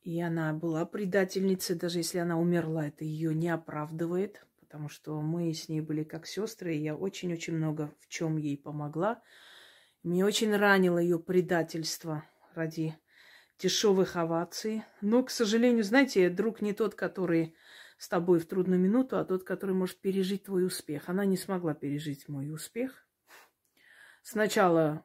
И она была предательницей, даже если она умерла, это ее не оправдывает, потому что мы с ней были как сестры, и я очень-очень много в чем ей помогла. Мне очень ранило ее предательство ради дешевых оваций. Но, к сожалению, знаете, друг не тот, который с тобой в трудную минуту, а тот, который может пережить твой успех. Она не смогла пережить мой успех. Сначала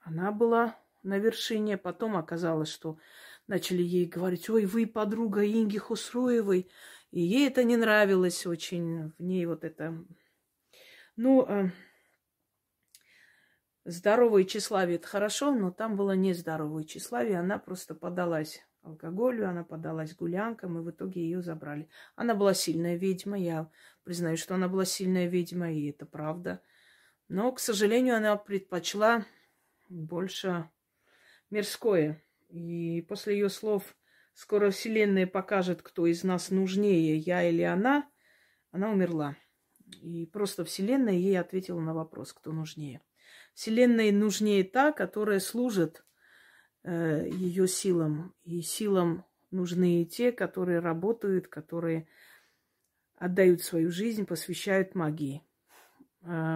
она была на вершине, потом оказалось, что начали ей говорить, ой, вы подруга Инги Хусруевой. И ей это не нравилось очень, в ней вот это... Ну, э, здоровое тщеславие – это хорошо, но там было нездоровое тщеславие. Она просто подалась алкоголю, она подалась гулянкам, и в итоге ее забрали. Она была сильная ведьма, я признаю, что она была сильная ведьма, и это правда. Но, к сожалению, она предпочла больше мирское. И после ее слов «Скоро Вселенная покажет, кто из нас нужнее, я или она», она умерла. И просто Вселенная ей ответила на вопрос, кто нужнее. Вселенной нужнее та, которая служит э, ее силам. И силам нужны те, которые работают, которые отдают свою жизнь, посвящают магии. Э,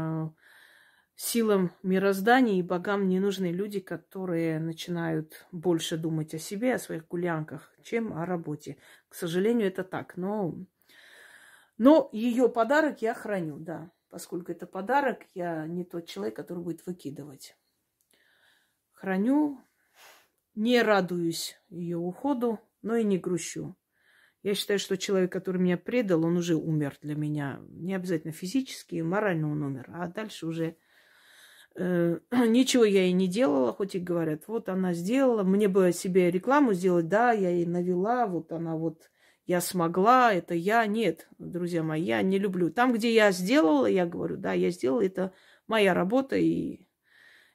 силам мироздания и богам не нужны люди, которые начинают больше думать о себе, о своих гулянках, чем о работе. К сожалению, это так. Но, но ее подарок я храню, да. Поскольку это подарок, я не тот человек, который будет выкидывать. Храню, не радуюсь ее уходу, но и не грущу. Я считаю, что человек, который меня предал, он уже умер для меня. Не обязательно физически, морально он умер. А дальше уже ничего я ей не делала, хоть и говорят, вот она сделала, мне бы себе рекламу сделать, да, я ей навела, вот она вот, я смогла, это я, нет, друзья мои, я не люблю. Там, где я сделала, я говорю, да, я сделала, это моя работа и,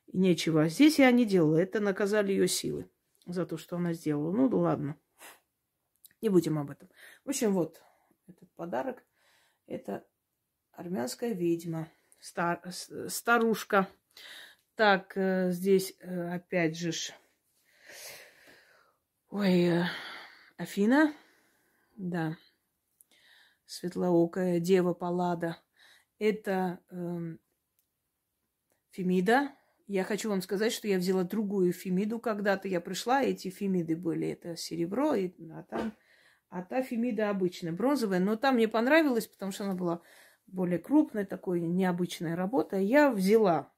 и нечего. Здесь я не делала, это наказали ее силы за то, что она сделала. Ну, да ладно, не будем об этом. В общем, вот этот подарок, это армянская ведьма, стар, старушка. Так, э, здесь э, опять же... Ой, э, Афина? Да. Светлоокая дева Паллада. Это э, Фемида. Я хочу вам сказать, что я взяла другую Фемиду когда-то. Я пришла, эти Фемиды были. Это серебро, и, а там... А та Фемида обычная, бронзовая. Но там мне понравилось, потому что она была более крупная, такой необычная работа. Я взяла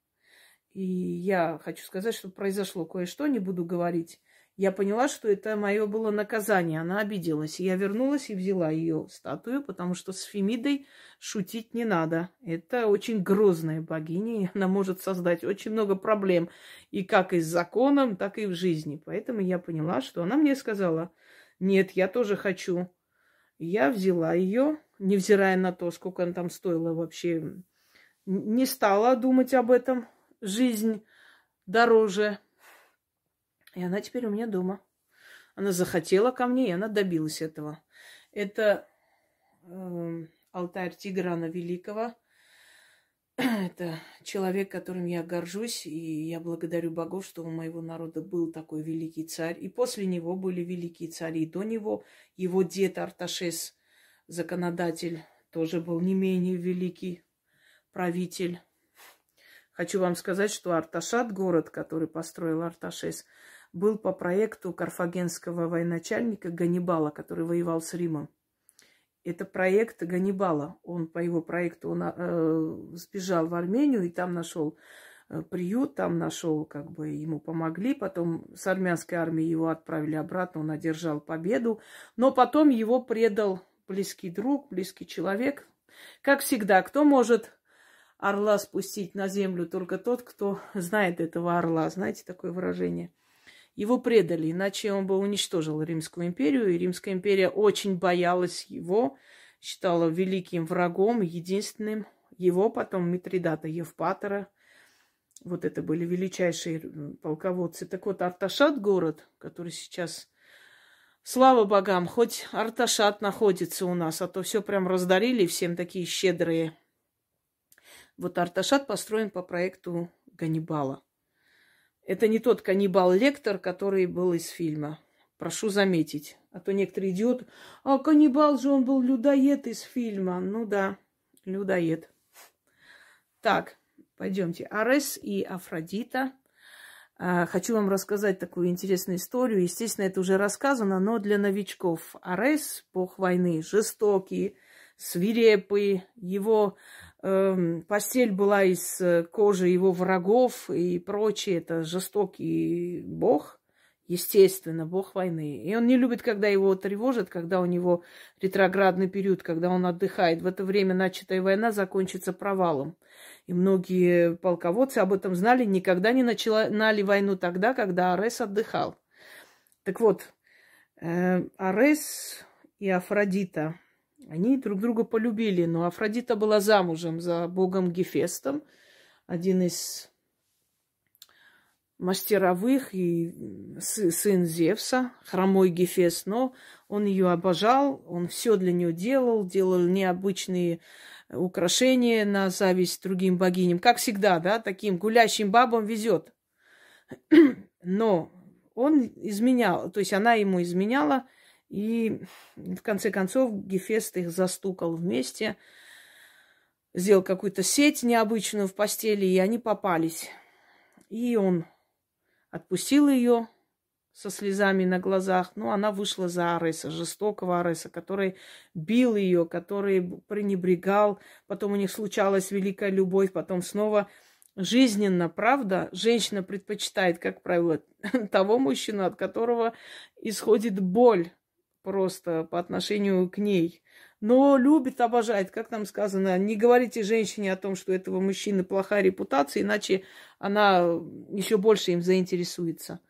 и я хочу сказать, что произошло кое-что, не буду говорить я поняла, что это мое было наказание. Она обиделась. И я вернулась и взяла ее статую, потому что с Фемидой шутить не надо. Это очень грозная богиня, и она может создать очень много проблем. И как и с законом, так и в жизни. Поэтому я поняла, что она мне сказала, нет, я тоже хочу. Я взяла ее, невзирая на то, сколько она там стоила вообще. Не стала думать об этом. Жизнь дороже. И она теперь у меня дома. Она захотела ко мне, и она добилась этого. Это э, алтарь Тиграна Великого. Это человек, которым я горжусь, и я благодарю богов, что у моего народа был такой великий царь. И после него были великие цари. И до него его дед Арташес, законодатель, тоже был не менее великий правитель. Хочу вам сказать, что Арташат, город, который построил Арташес, был по проекту карфагенского военачальника Ганнибала, который воевал с Римом. Это проект Ганнибала. Он по его проекту он, э, сбежал в Армению и там нашел э, приют, там нашел, как бы ему помогли. Потом с армянской армией его отправили обратно, он одержал победу. Но потом его предал близкий друг, близкий человек. Как всегда, кто может орла спустить на землю? Только тот, кто знает этого орла. Знаете такое выражение? Его предали, иначе он бы уничтожил Римскую империю, и Римская империя очень боялась его, считала великим врагом, единственным. Его потом Митридата Евпатора. Вот это были величайшие полководцы. Так вот, Арташат город, который сейчас Слава богам, хоть Арташат находится у нас, а то все прям раздарили, всем такие щедрые. Вот Арташат построен по проекту Ганнибала. Это не тот каннибал-лектор, который был из фильма. Прошу заметить. А то некоторые идиоты, а каннибал же он был людоед из фильма. Ну да, людоед. Так, пойдемте. Арес и Афродита. А, хочу вам рассказать такую интересную историю. Естественно, это уже рассказано, но для новичков. Арес, бог войны, жестокий, свирепый. Его постель была из э, кожи его врагов и прочее. Это жестокий бог, естественно, бог войны. И он не любит, когда его тревожат, когда у него ретроградный период, когда он отдыхает. В это время начатая война закончится провалом. И многие полководцы об этом знали, никогда не начинали войну тогда, когда Арес отдыхал. Так вот, э, Арес и Афродита – они друг друга полюбили, но Афродита была замужем за богом Гефестом, один из мастеровых и сын Зевса, хромой Гефест, но он ее обожал, он все для нее делал, делал необычные украшения на зависть другим богиням. Как всегда, да, таким гулящим бабам везет. Но он изменял, то есть она ему изменяла, и в конце концов Гефест их застукал вместе, сделал какую-то сеть необычную в постели, и они попались. И он отпустил ее со слезами на глазах. Ну, она вышла за Ареса, жестокого Ареса, который бил ее, который пренебрегал. Потом у них случалась великая любовь, потом снова жизненно, правда, женщина предпочитает, как правило, того мужчину, от которого исходит боль просто по отношению к ней. Но любит, обожает, как там сказано, не говорите женщине о том, что у этого мужчины плохая репутация, иначе она еще больше им заинтересуется.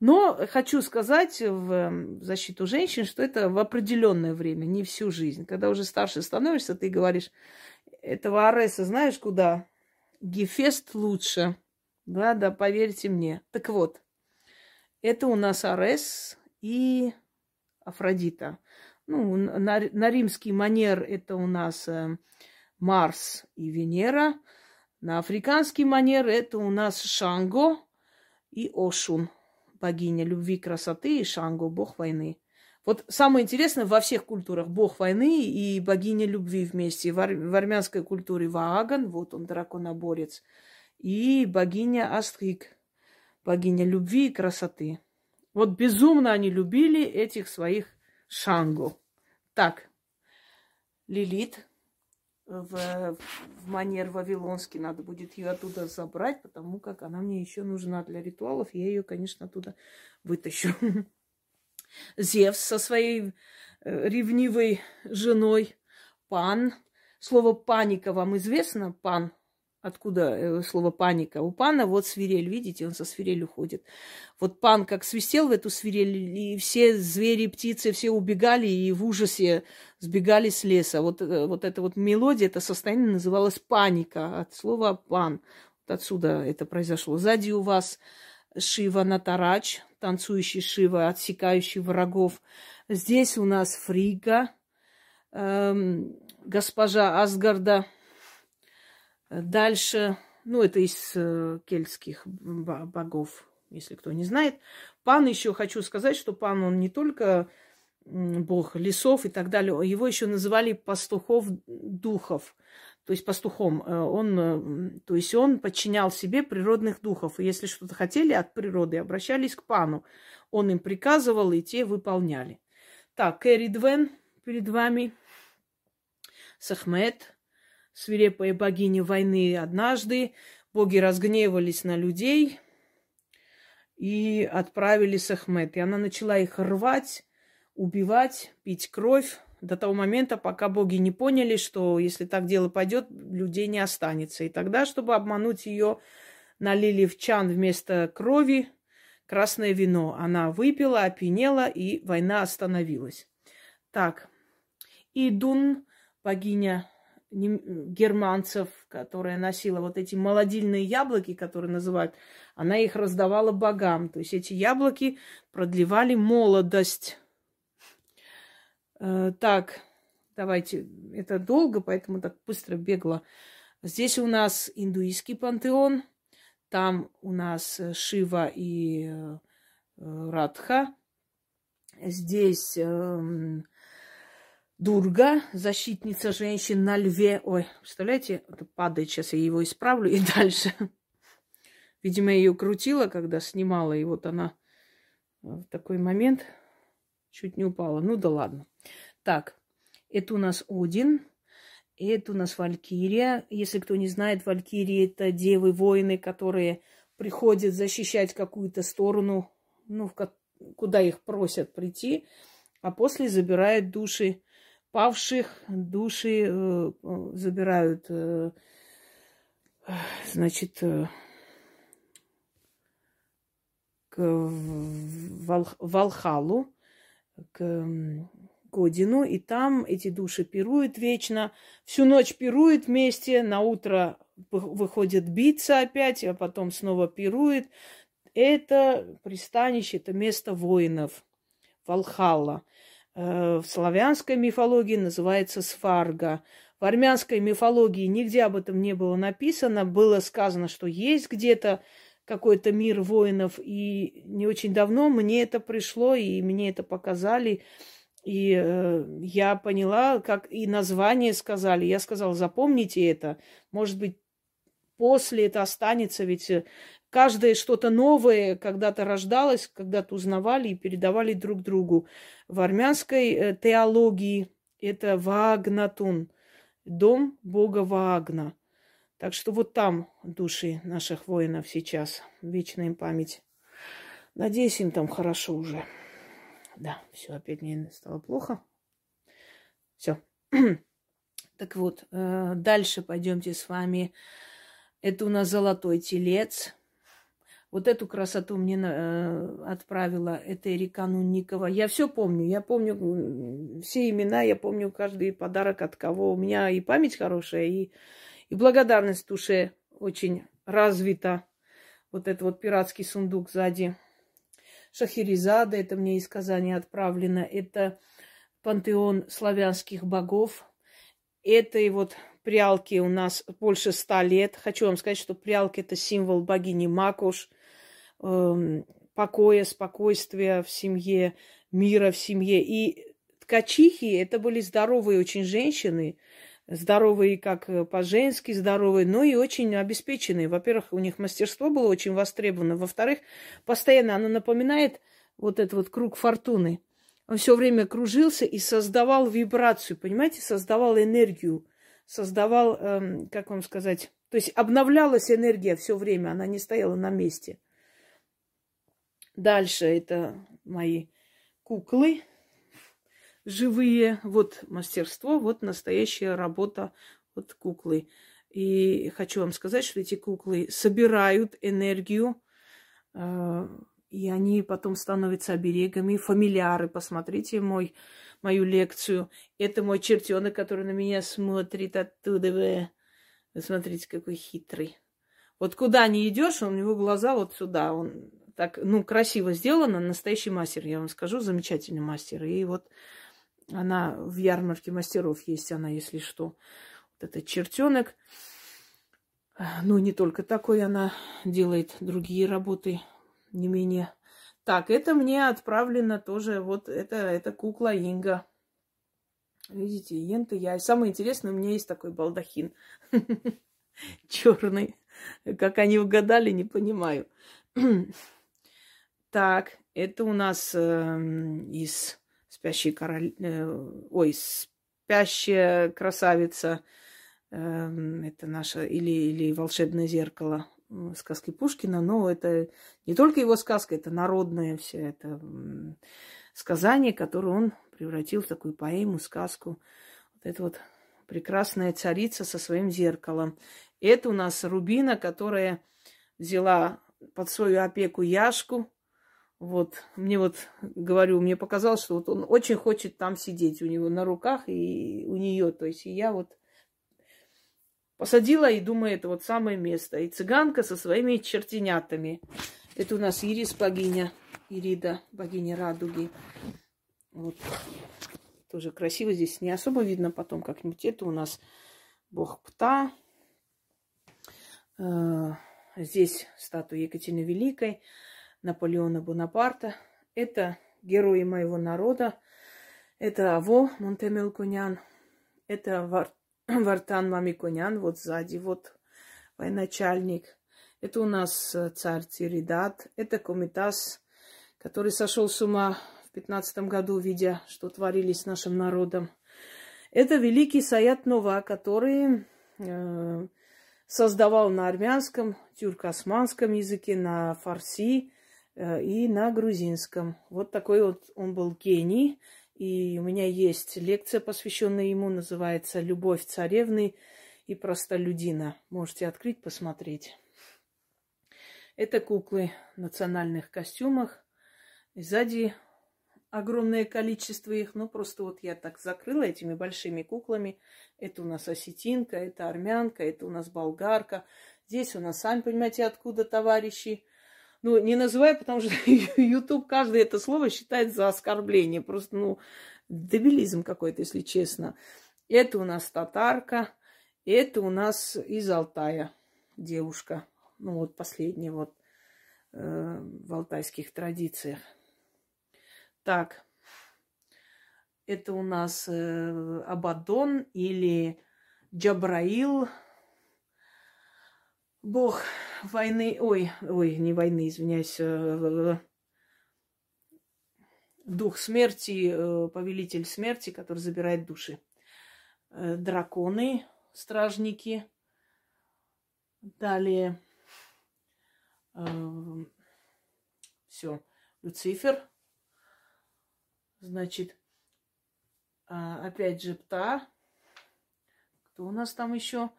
Но хочу сказать в защиту женщин, что это в определенное время, не всю жизнь. Когда уже старше становишься, ты говоришь, этого Ареса знаешь куда? Гефест лучше. Да, да, поверьте мне. Так вот, это у нас Арес и Афродита. Ну, на, на римский манер это у нас э, Марс и Венера. На африканский манер это у нас Шанго и Ошун, богиня любви, красоты, и Шанго, бог войны. Вот самое интересное во всех культурах бог войны и богиня любви вместе. В, ар- в армянской культуре Вааган, вот он драконоборец, и богиня Астрик, богиня любви и красоты. Вот безумно они любили этих своих шангу. Так, Лилит, в, в манер вавилонский. Надо будет ее оттуда забрать, потому как она мне еще нужна для ритуалов. Я ее, конечно, оттуда вытащу. Зевс со своей э, ревнивой женой, пан. Слово паника вам известно, пан? Откуда э, слово паника? У пана вот свирель, видите, он со свирелью ходит. Вот пан как свистел в эту свирель, и все звери, птицы, все убегали и в ужасе сбегали с леса. Вот, э, вот эта вот мелодия, это состояние называлось паника от слова пан. Вот отсюда это произошло. Сзади у вас Шива Натарач, танцующий Шива, отсекающий врагов. Здесь у нас Фрига, эм, госпожа Асгарда – Дальше, ну, это из э, кельтских богов, если кто не знает. Пан еще хочу сказать, что пан, он не только бог лесов и так далее, его еще называли пастухов духов, то есть пастухом. Э, он, э, то есть он подчинял себе природных духов. И если что-то хотели от природы, обращались к пану. Он им приказывал, и те выполняли. Так, Керридвен перед вами. Сахмет, свирепая богиня войны однажды. Боги разгневались на людей и отправили Сахмет. И она начала их рвать, убивать, пить кровь до того момента, пока боги не поняли, что если так дело пойдет, людей не останется. И тогда, чтобы обмануть ее, налили в чан вместо крови красное вино. Она выпила, опьянела, и война остановилась. Так, Идун, богиня германцев, которая носила вот эти молодильные яблоки, которые называют, она их раздавала богам. То есть эти яблоки продлевали молодость. Э, так, давайте, это долго, поэтому так быстро бегло. Здесь у нас индуистский пантеон, там у нас Шива и э, Радха. Здесь эм, Дурга, защитница женщин на льве. Ой, представляете, это падает, сейчас я его исправлю и дальше. Видимо, ее крутила, когда снимала, и вот она в такой момент чуть не упала. Ну да ладно. Так, это у нас Один, это у нас Валькирия. Если кто не знает, Валькирии это девы-воины, которые приходят защищать какую-то сторону, ну, в, куда их просят прийти, а после забирают души павших души э, забирают, э, значит, э, к Вал, Валхалу, к Годину, и там эти души пируют вечно, всю ночь пируют вместе, на утро выходят биться опять, а потом снова пируют. Это пристанище, это место воинов, Валхалла. Э, в славянской мифологии называется Сфарга. В армянской мифологии нигде об этом не было написано. Было сказано, что есть где-то какой-то мир воинов. И не очень давно мне это пришло, и мне это показали. И э, я поняла, как и название сказали. Я сказала, запомните это. Может быть, после это останется, ведь э, Каждое что-то новое когда-то рождалось, когда-то узнавали и передавали друг другу. В армянской э, теологии это Ваагнатун, дом бога Ваагна. Так что вот там души наших воинов сейчас. Вечная им память. Надеюсь, им там хорошо уже. Да, все, опять мне стало плохо. Все. так вот, э, дальше пойдемте с вами. Это у нас золотой телец. Вот эту красоту мне э, отправила Эрика Нунникова. Я все помню. Я помню все имена, я помню каждый подарок от кого. У меня и память хорошая, и, и благодарность в душе очень развита. Вот этот вот пиратский сундук сзади. Шахерезада, это мне из Казани отправлено. Это пантеон славянских богов. Это и вот прялки у нас больше ста лет. Хочу вам сказать, что прялки – это символ богини Макуш э, покоя, спокойствия в семье, мира в семье. И ткачихи это были здоровые очень женщины, здоровые как э, по-женски, здоровые, но и очень обеспеченные. Во-первых, у них мастерство было очень востребовано. Во-вторых, постоянно оно напоминает вот этот вот круг фортуны. Он все время кружился и создавал вибрацию, понимаете, создавал энергию, создавал, эм, как вам сказать, то есть обновлялась энергия все время, она не стояла на месте. Дальше это мои куклы живые. Вот мастерство, вот настоящая работа вот куклы. И хочу вам сказать, что эти куклы собирают энергию, э, и они потом становятся оберегами. Фамильяры, посмотрите мой, мою лекцию. Это мой чертенок, который на меня смотрит оттуда. Вы смотрите, какой хитрый. Вот куда не идешь, у него глаза вот сюда. Он так, ну, красиво сделано, настоящий мастер, я вам скажу, замечательный мастер. И вот она в ярмарке мастеров есть, она, если что. Вот этот чертенок. Ну, не только такой, она делает другие работы, не менее. Так, это мне отправлено тоже, вот это, это кукла Инга. Видите, Ента я. И самое интересное, у меня есть такой балдахин. Черный. Как они угадали, не понимаю. Так, это у нас э, из спящей король... Э, ой, спящая красавица. Э, это наша или, или волшебное зеркало сказки Пушкина, но это не только его сказка, это народное все, это сказание, которое он превратил в такую поэму, сказку. Вот это вот прекрасная царица со своим зеркалом. Это у нас Рубина, которая взяла под свою опеку Яшку, вот, мне вот, говорю, мне показалось, что вот он очень хочет там сидеть у него на руках и у нее. То есть и я вот посадила и думаю, это вот самое место. И цыганка со своими чертенятами. Это у нас Ирис богиня, Ирида, богиня радуги. Вот. Тоже красиво здесь. Не особо видно потом как-нибудь. Это у нас бог Пта. Э, здесь статуя Екатерины Великой. Наполеона Бонапарта. Это герои моего народа. Это Аво Монтемелкунян. Это Вар... Вартан Мамикунян, вот сзади, вот военачальник. Это у нас э, царь Циридат. Это Комитас, который сошел с ума в пятнадцатом году, видя, что творили с нашим народом. Это великий Саят Нова, который э, создавал на армянском, тюрко-османском языке, на фарси и на грузинском. Вот такой вот он был гений. И у меня есть лекция, посвященная ему, называется «Любовь царевны и простолюдина». Можете открыть, посмотреть. Это куклы в национальных костюмах. И сзади огромное количество их. Ну, просто вот я так закрыла этими большими куклами. Это у нас осетинка, это армянка, это у нас болгарка. Здесь у нас, сами понимаете, откуда товарищи – ну, не называю, потому что YouTube каждое это слово считает за оскорбление. Просто, ну, дебилизм какой-то, если честно. Это у нас татарка, это у нас из Алтая девушка. Ну, вот последняя вот э, в алтайских традициях. Так, это у нас э, Абадон или Джабраил, бог войны, ой, ой, не войны, извиняюсь, э, дух смерти, э, повелитель смерти, который забирает души. Э, драконы, стражники. Далее все, Люцифер. Значит, опять же Пта. Кто у нас там еще?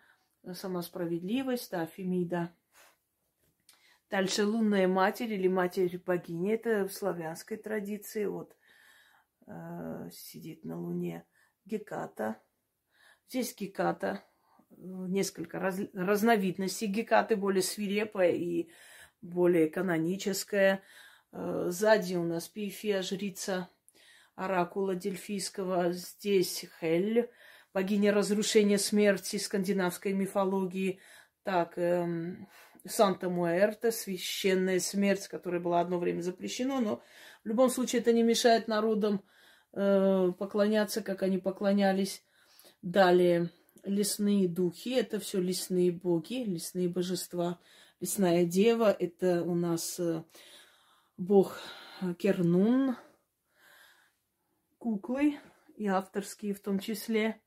Сама справедливость, да, Фемида. Дальше лунная матерь или матерь богини. Это в славянской традиции. Вот э, сидит на луне Геката. Здесь Геката. Несколько раз, разновидностей Гекаты, более свирепая и более каноническая. Э, сзади у нас Пифия, жрица оракула дельфийского. Здесь Хель, богиня разрушения смерти скандинавской мифологии. Так, эм, Санта-Муэрте, священная смерть, которая была одно время запрещена, но в любом случае это не мешает народам э, поклоняться, как они поклонялись. Далее лесные духи, это все лесные боги, лесные божества. Лесная дева, это у нас э, бог Кернун, куклы и авторские в том числе.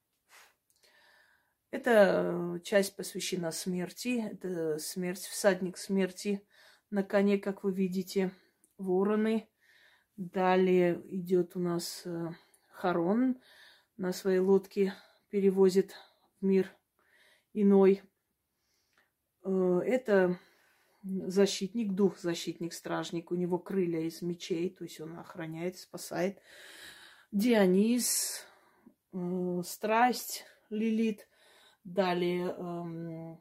Эта часть посвящена смерти. Это смерть, всадник смерти на коне, как вы видите, вороны. Далее идет у нас Харон на своей лодке перевозит в мир иной. Это защитник, дух защитник, стражник. У него крылья из мечей, то есть он охраняет, спасает. Дионис, э, страсть, Лилит. Далее э,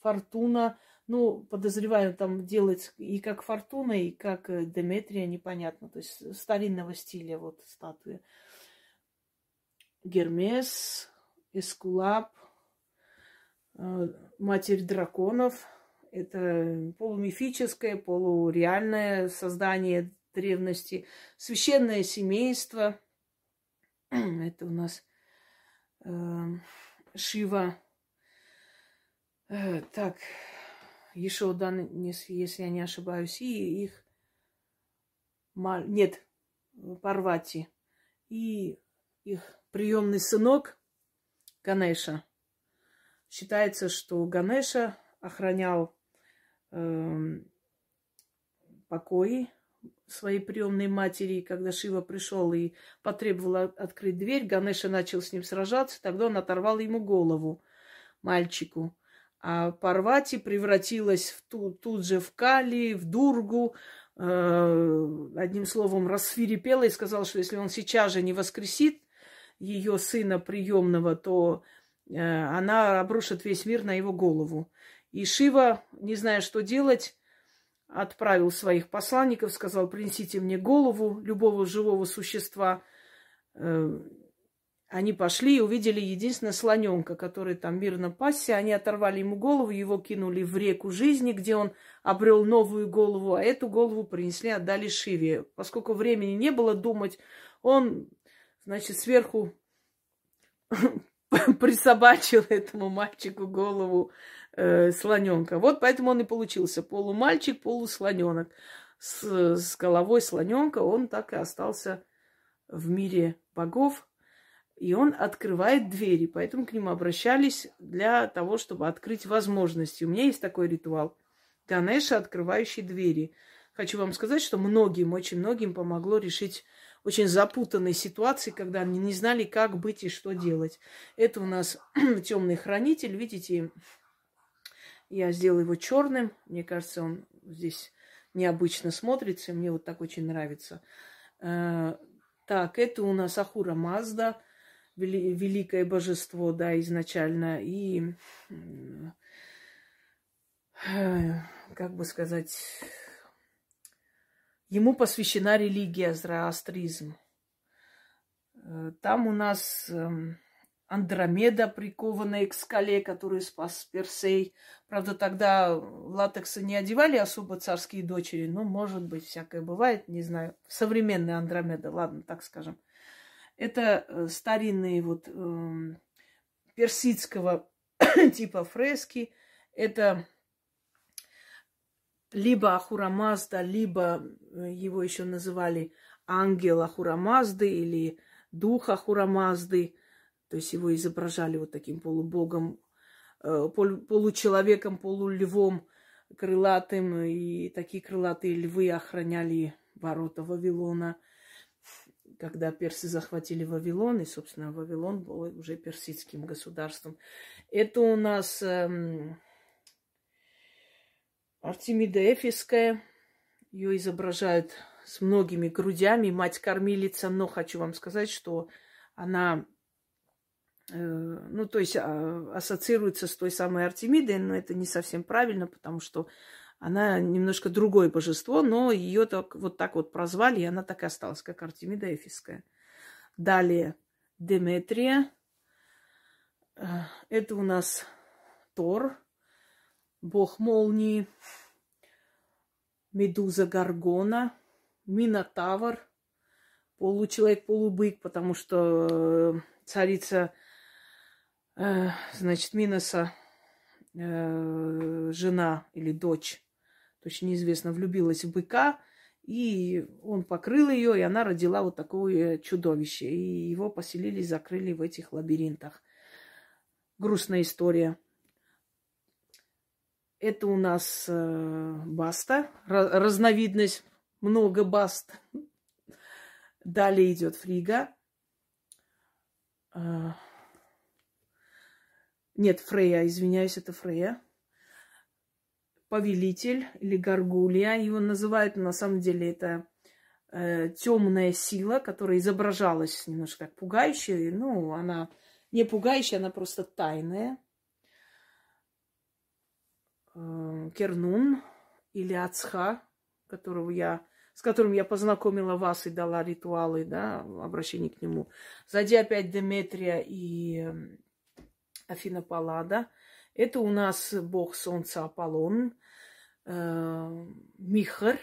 Фортуна. Ну, подозреваю, там делать и как Фортуна, и как э, Деметрия, непонятно. То есть старинного стиля вот статуя. Гермес, Эскулап, э, Матерь драконов – это полумифическое, полуреальное создание древности. Священное семейство. Это у нас э, Шива. Э, так, Ешодан, если я не ошибаюсь, и их... Нет, Парвати. И их приемный сынок Ганеша. Считается, что Ганеша охранял э, покои своей приемной матери, когда Шива пришел и потребовал открыть дверь, Ганеша начал с ним сражаться, тогда он оторвал ему голову, мальчику. А Парвати превратилась в ту, тут же в Кали, в Дургу, э, одним словом, рассвирепела и сказала, что если он сейчас же не воскресит ее сына приемного, то э, она обрушит весь мир на его голову. И Шива, не зная, что делать, отправил своих посланников, сказал, принесите мне голову любого живого существа. Э, они пошли и увидели единственное слоненка, который там мирно пасся. Они оторвали ему голову, его кинули в реку жизни, где он обрел новую голову, а эту голову принесли, отдали Шиве. Поскольку времени не было думать, он, значит, сверху присобачил этому мальчику голову э, слоненка. Вот поэтому он и получился полумальчик, полуслоненок. С, с головой слоненка он так и остался в мире богов. И он открывает двери, поэтому к нему обращались для того, чтобы открыть возможности. У меня есть такой ритуал. Ганеша, открывающий двери. Хочу вам сказать, что многим, очень многим помогло решить очень запутанные ситуации, когда они не знали, как быть и что делать. Это у нас темный хранитель, видите, я сделала его черным. Мне кажется, он здесь необычно смотрится. Мне вот так очень нравится. Э, так, это у нас Ахура Мазда, великое божество, да, изначально. И, э, как бы сказать, ему посвящена религия, зороастризм. Э, там у нас эм, Андромеда, прикованная к скале, которую спас Персей. Правда, тогда латекса не одевали особо царские дочери. Ну, может быть, всякое бывает, не знаю. Современная Андромеда, ладно, так скажем. Это э, старинные вот э, персидского типа фрески. Это либо Ахурамазда, либо э, его еще называли ангел Ахурамазды или дух Ахурамазды – то есть его изображали вот таким полубогом, э, получеловеком, полульвом, крылатым. И такие крылатые львы охраняли ворота Вавилона, когда персы захватили Вавилон. И, собственно, Вавилон был уже персидским государством. Это у нас эм, Артемида Эфиская. Ее изображают с многими грудями, мать-кормилица. Но хочу вам сказать, что она ну, то есть а, ассоциируется с той самой Артемидой, но это не совсем правильно, потому что она немножко другое божество, но ее так, вот так вот прозвали, и она так и осталась, как Артемида Эфиская. Далее Деметрия. Э, это у нас Тор, бог молнии, Медуза Гаргона, Минотавр, получеловек-полубык, потому что э, царица Э, значит, Миноса э, жена или дочь, точно неизвестно, влюбилась в быка, и он покрыл ее, и она родила вот такое чудовище. И его поселили, закрыли в этих лабиринтах. грустная история. Это у нас э, баста, разновидность, много баст. Далее идет фрига. Нет, Фрея, извиняюсь, это Фрея. Повелитель или Гаргулия его называют. На самом деле это э, темная сила, которая изображалась немножко как пугающая. Ну, она не пугающая, она просто тайная. Э, Кернун или Ацха, которого я, с которым я познакомила вас и дала ритуалы, да, обращение к нему. Сзади опять Деметрия и Афина Паллада. Это у нас бог солнца Аполлон, э, Михар.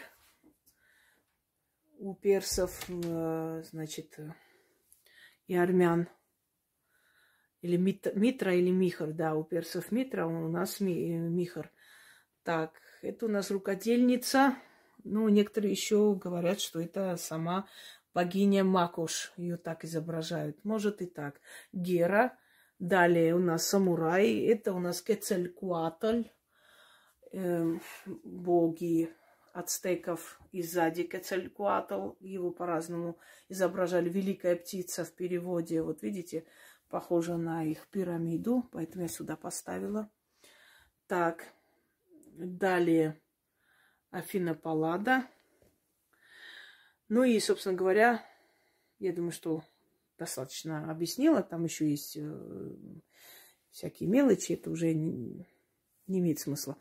У персов, э, значит, и армян. Или Митра, или Михар, да, у персов Митра, у нас Михар. Так, это у нас рукодельница. Ну, некоторые еще говорят, что это сама богиня Макош. Ее так изображают. Может и так. Гера Далее у нас самурай, это у нас Кецелькуатль, э, боги ацтеков и сзади Кецелькуатл, его по-разному изображали. Великая птица в переводе, вот видите, похоже на их пирамиду, поэтому я сюда поставила. Так, далее Афина Паллада. Ну и, собственно говоря, я думаю, что достаточно объяснила. Там еще есть э, всякие мелочи, это уже не, не имеет смысла.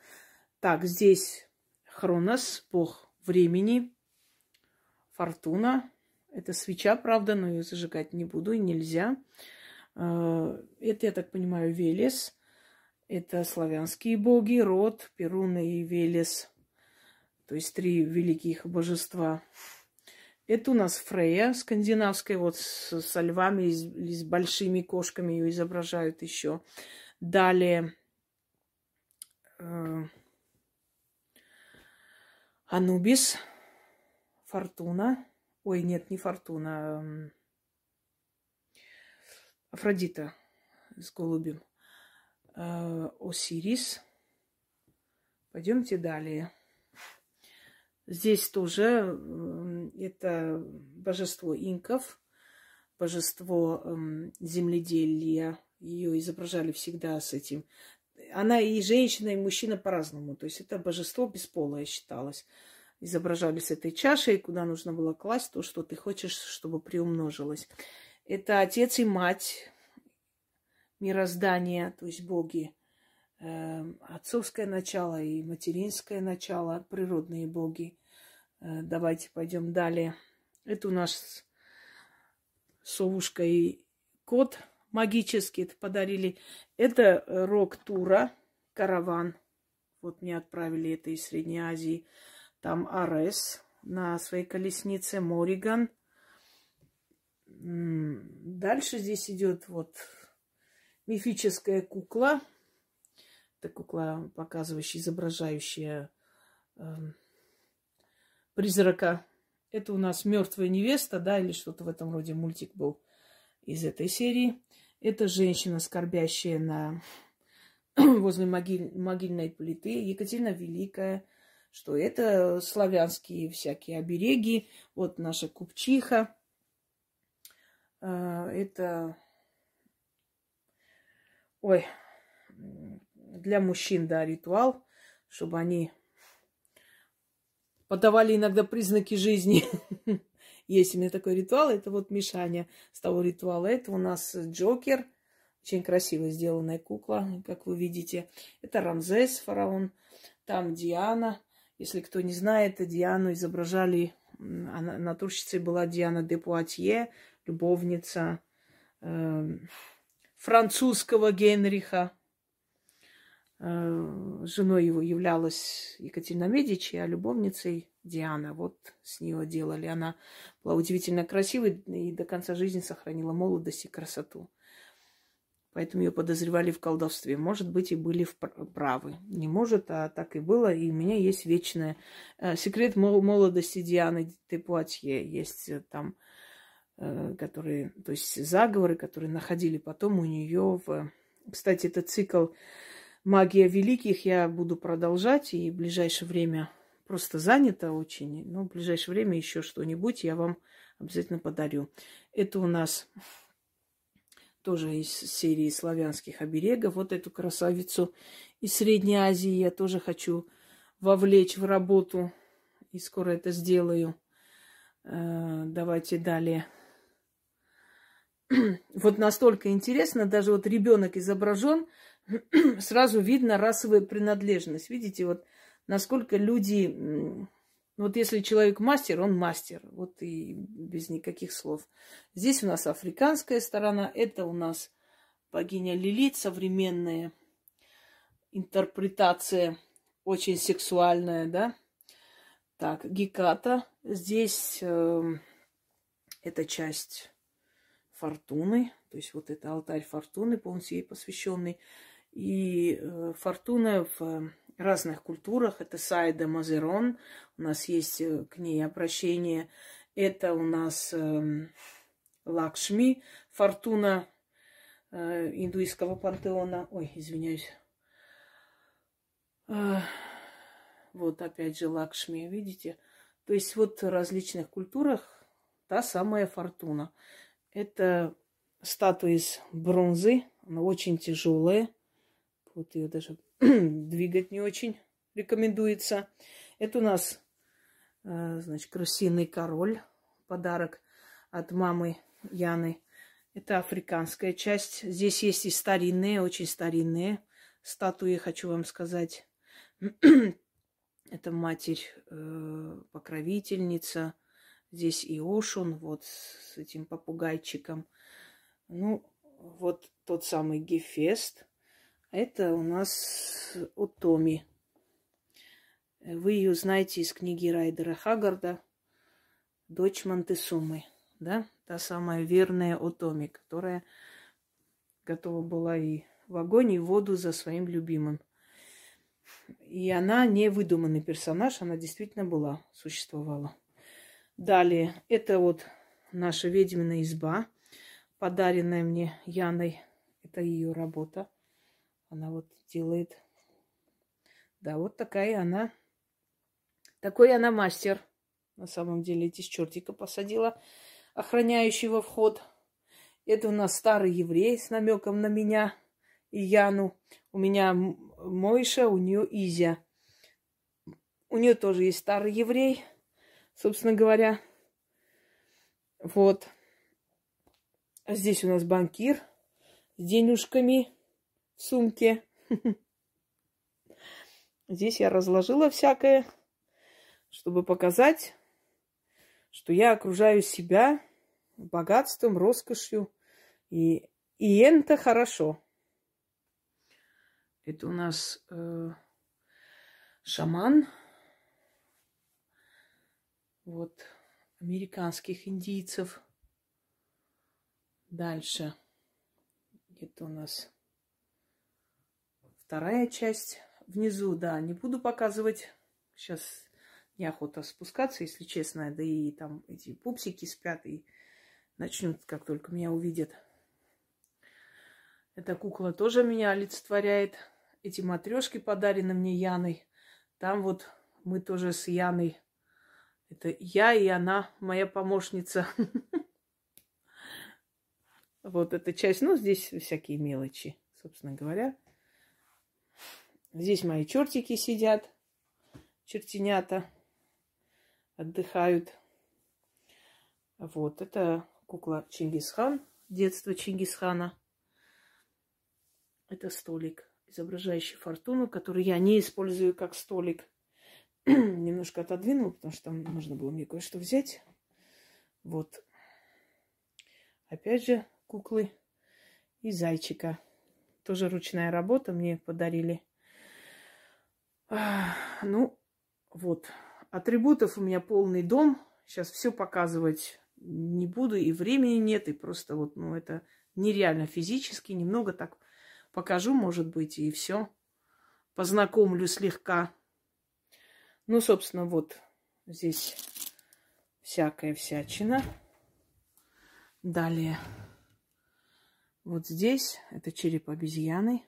Так, здесь Хронос, бог времени, Фортуна. Это свеча, правда, но ее зажигать не буду и нельзя. Э, это, я так понимаю, Велес. Это славянские боги, Род, Перуна и Велес. То есть три великих божества. Это у нас Фрея скандинавская, вот с, со львами и с большими кошками ее изображают еще. Далее э, Анубис, Фортуна. Ой, нет, не Фортуна. Э, Афродита с голубем. Э, Осирис. Пойдемте далее. Здесь тоже это божество инков, божество эм, земледелия. Ее изображали всегда с этим. Она и женщина, и мужчина по-разному. То есть это божество бесполое считалось. Изображали с этой чашей, куда нужно было класть то, что ты хочешь, чтобы приумножилось. Это отец и мать мироздания, то есть боги. Эм, отцовское начало и материнское начало, природные боги. Э, давайте пойдем далее. Это у нас совушка и кот магический. Это подарили. Это рок-тура, караван. Вот мне отправили это из Средней Азии. Там Арес на своей колеснице, Мориган. Дальше здесь идет вот мифическая кукла. Это кукла, показывающая, изображающая эм, призрака. Это у нас мертвая невеста, да, или что-то в этом роде мультик был из этой серии. Это женщина, скорбящая на возле могиль, могильной плиты, Екатерина Великая, что это славянские всякие обереги. Вот наша купчиха. А, это, ой, для мужчин, да, ритуал, чтобы они подавали иногда признаки жизни. Есть у меня такой ритуал, это вот Мишаня с того ритуала. Это у нас Джокер, очень красиво сделанная кукла, как вы видите. Это Рамзес, фараон. Там Диана. Если кто не знает, Диану изображали, она, натурщицей была Диана де Пуатье, любовница э, французского Генриха. Э, женой его являлась Екатерина Медичи, а любовницей Диана. Вот с нее делали. Она была удивительно красивой и до конца жизни сохранила молодость и красоту. Поэтому ее подозревали в колдовстве. Может быть, и были правы. Не может, а так и было. И у меня есть вечное... Э, секрет молодости Дианы де Пуатье. Есть э, там, которые... То есть заговоры, которые находили потом у нее в Кстати, этот цикл «Магия великих» я буду продолжать, и в ближайшее время просто занято очень. Но в ближайшее время еще что-нибудь я вам обязательно подарю. Это у нас тоже из серии славянских оберегов. Вот эту красавицу из Средней Азии я тоже хочу вовлечь в работу. И скоро это сделаю. Э, давайте далее. Вот настолько интересно, даже вот ребенок изображен, сразу видно расовая принадлежность. Видите, вот насколько люди вот если человек мастер, он мастер. Вот и без никаких слов. Здесь у нас африканская сторона. Это у нас богиня Лилит, современная интерпретация, очень сексуальная, да. Так, Геката. Здесь э, эта часть фортуны. То есть вот это алтарь фортуны, полностью ей посвященный. И э, фортуна в разных культурах. Это Сайда Мазерон. У нас есть э, к ней обращение. Это у нас э, Лакшми, фортуна э, индуистского пантеона. Ой, извиняюсь. Вот опять же Лакшми, видите? То есть вот в различных культурах та самая фортуна. Это статуя из бронзы, она очень тяжелая. Вот ее даже двигать не очень рекомендуется. Это у нас, э, значит, крысиный король. Подарок от мамы Яны. Это африканская часть. Здесь есть и старинные, очень старинные статуи, хочу вам сказать. Это матерь э. Здесь и Ошун, вот с этим попугайчиком. Ну, вот тот самый Гефест – это у нас Утоми. Вы ее знаете из книги Райдера Хагарда «Дочь Монтесумы». Да? Та самая верная Утоми, которая готова была и в огонь, и в воду за своим любимым. И она не выдуманный персонаж, она действительно была, существовала. Далее, это вот наша ведьмина изба, подаренная мне Яной. Это ее работа. Она вот делает. Да, вот такая она. Такой она мастер. На самом деле, с чертика посадила, охраняющего вход. Это у нас старый еврей с намеком на меня и Яну. У меня Мойша, у нее Изя. У нее тоже есть старый еврей, собственно говоря. Вот. А здесь у нас банкир с денежками сумке. Здесь я разложила всякое, чтобы показать, что я окружаю себя богатством, роскошью. И, и это хорошо. Это у нас э, шаман. Вот американских индийцев. Дальше. Это у нас Вторая часть внизу, да, не буду показывать. Сейчас неохота спускаться, если честно. Да и там эти пупсики спят и начнут, как только меня увидят. Эта кукла тоже меня олицетворяет. Эти матрешки подарены мне Яной. Там вот мы тоже с Яной. Это я и она, моя помощница. Вот эта часть, ну, здесь всякие мелочи, собственно говоря. Здесь мои чертики сидят, чертенята, отдыхают. Вот, это кукла Чингисхан, детство Чингисхана. Это столик, изображающий фортуну, который я не использую как столик. Немножко отодвинул, потому что там нужно было мне кое-что взять. Вот. Опять же, куклы и зайчика. Тоже ручная работа мне подарили ну, вот. Атрибутов у меня полный дом. Сейчас все показывать не буду, и времени нет, и просто вот, ну, это нереально физически. Немного так покажу, может быть, и все. Познакомлю слегка. Ну, собственно, вот здесь всякая всячина. Далее Вот здесь это череп обезьяны.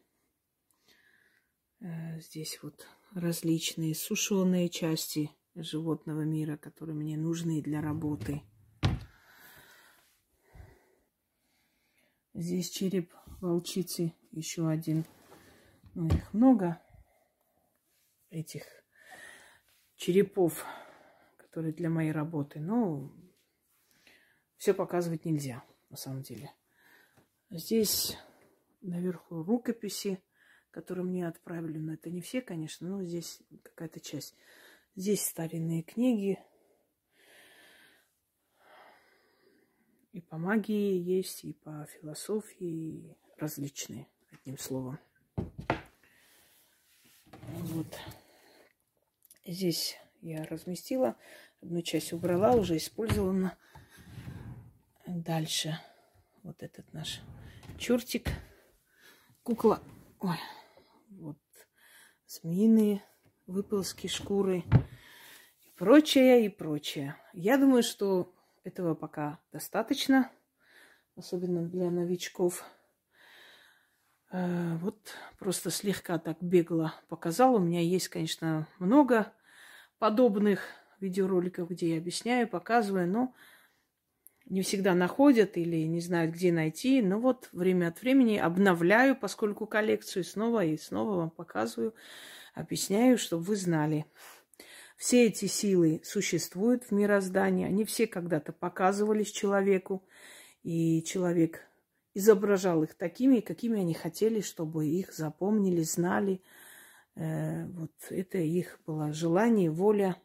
Э, здесь вот различные сушеные части животного мира, которые мне нужны для работы. Здесь череп волчицы, еще один. Ну, их много, этих черепов, которые для моей работы. Но все показывать нельзя, на самом деле. Здесь наверху рукописи, которые мне отправили. Но это не все, конечно, но здесь какая-то часть. Здесь старинные книги. И по магии есть, и по философии различные, одним словом. Вот. Здесь я разместила. Одну часть убрала, уже использована. Дальше вот этот наш чертик. Кукла. Ой. Змеиные выползки шкуры. И прочее, и прочее. Я думаю, что этого пока достаточно. Особенно для новичков. Э, вот просто слегка так бегло показала. У меня есть, конечно, много подобных видеороликов, где я объясняю, показываю, но не всегда находят или не знают, где найти. Но вот время от времени обновляю, поскольку коллекцию снова и снова вам показываю, объясняю, чтобы вы знали. Все эти силы существуют в мироздании, они все когда-то показывались человеку, и человек изображал их такими, какими они хотели, чтобы их запомнили, знали. Э, вот это их было желание, воля,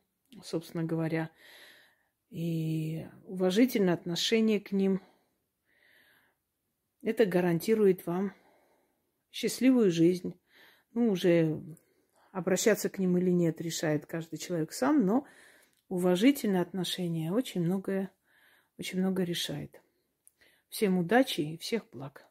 собственно говоря и уважительное отношение к ним. Это гарантирует вам счастливую жизнь. Ну, уже обращаться к ним или нет, решает каждый человек сам, но уважительное отношение очень многое, очень много решает. Всем удачи и всех благ.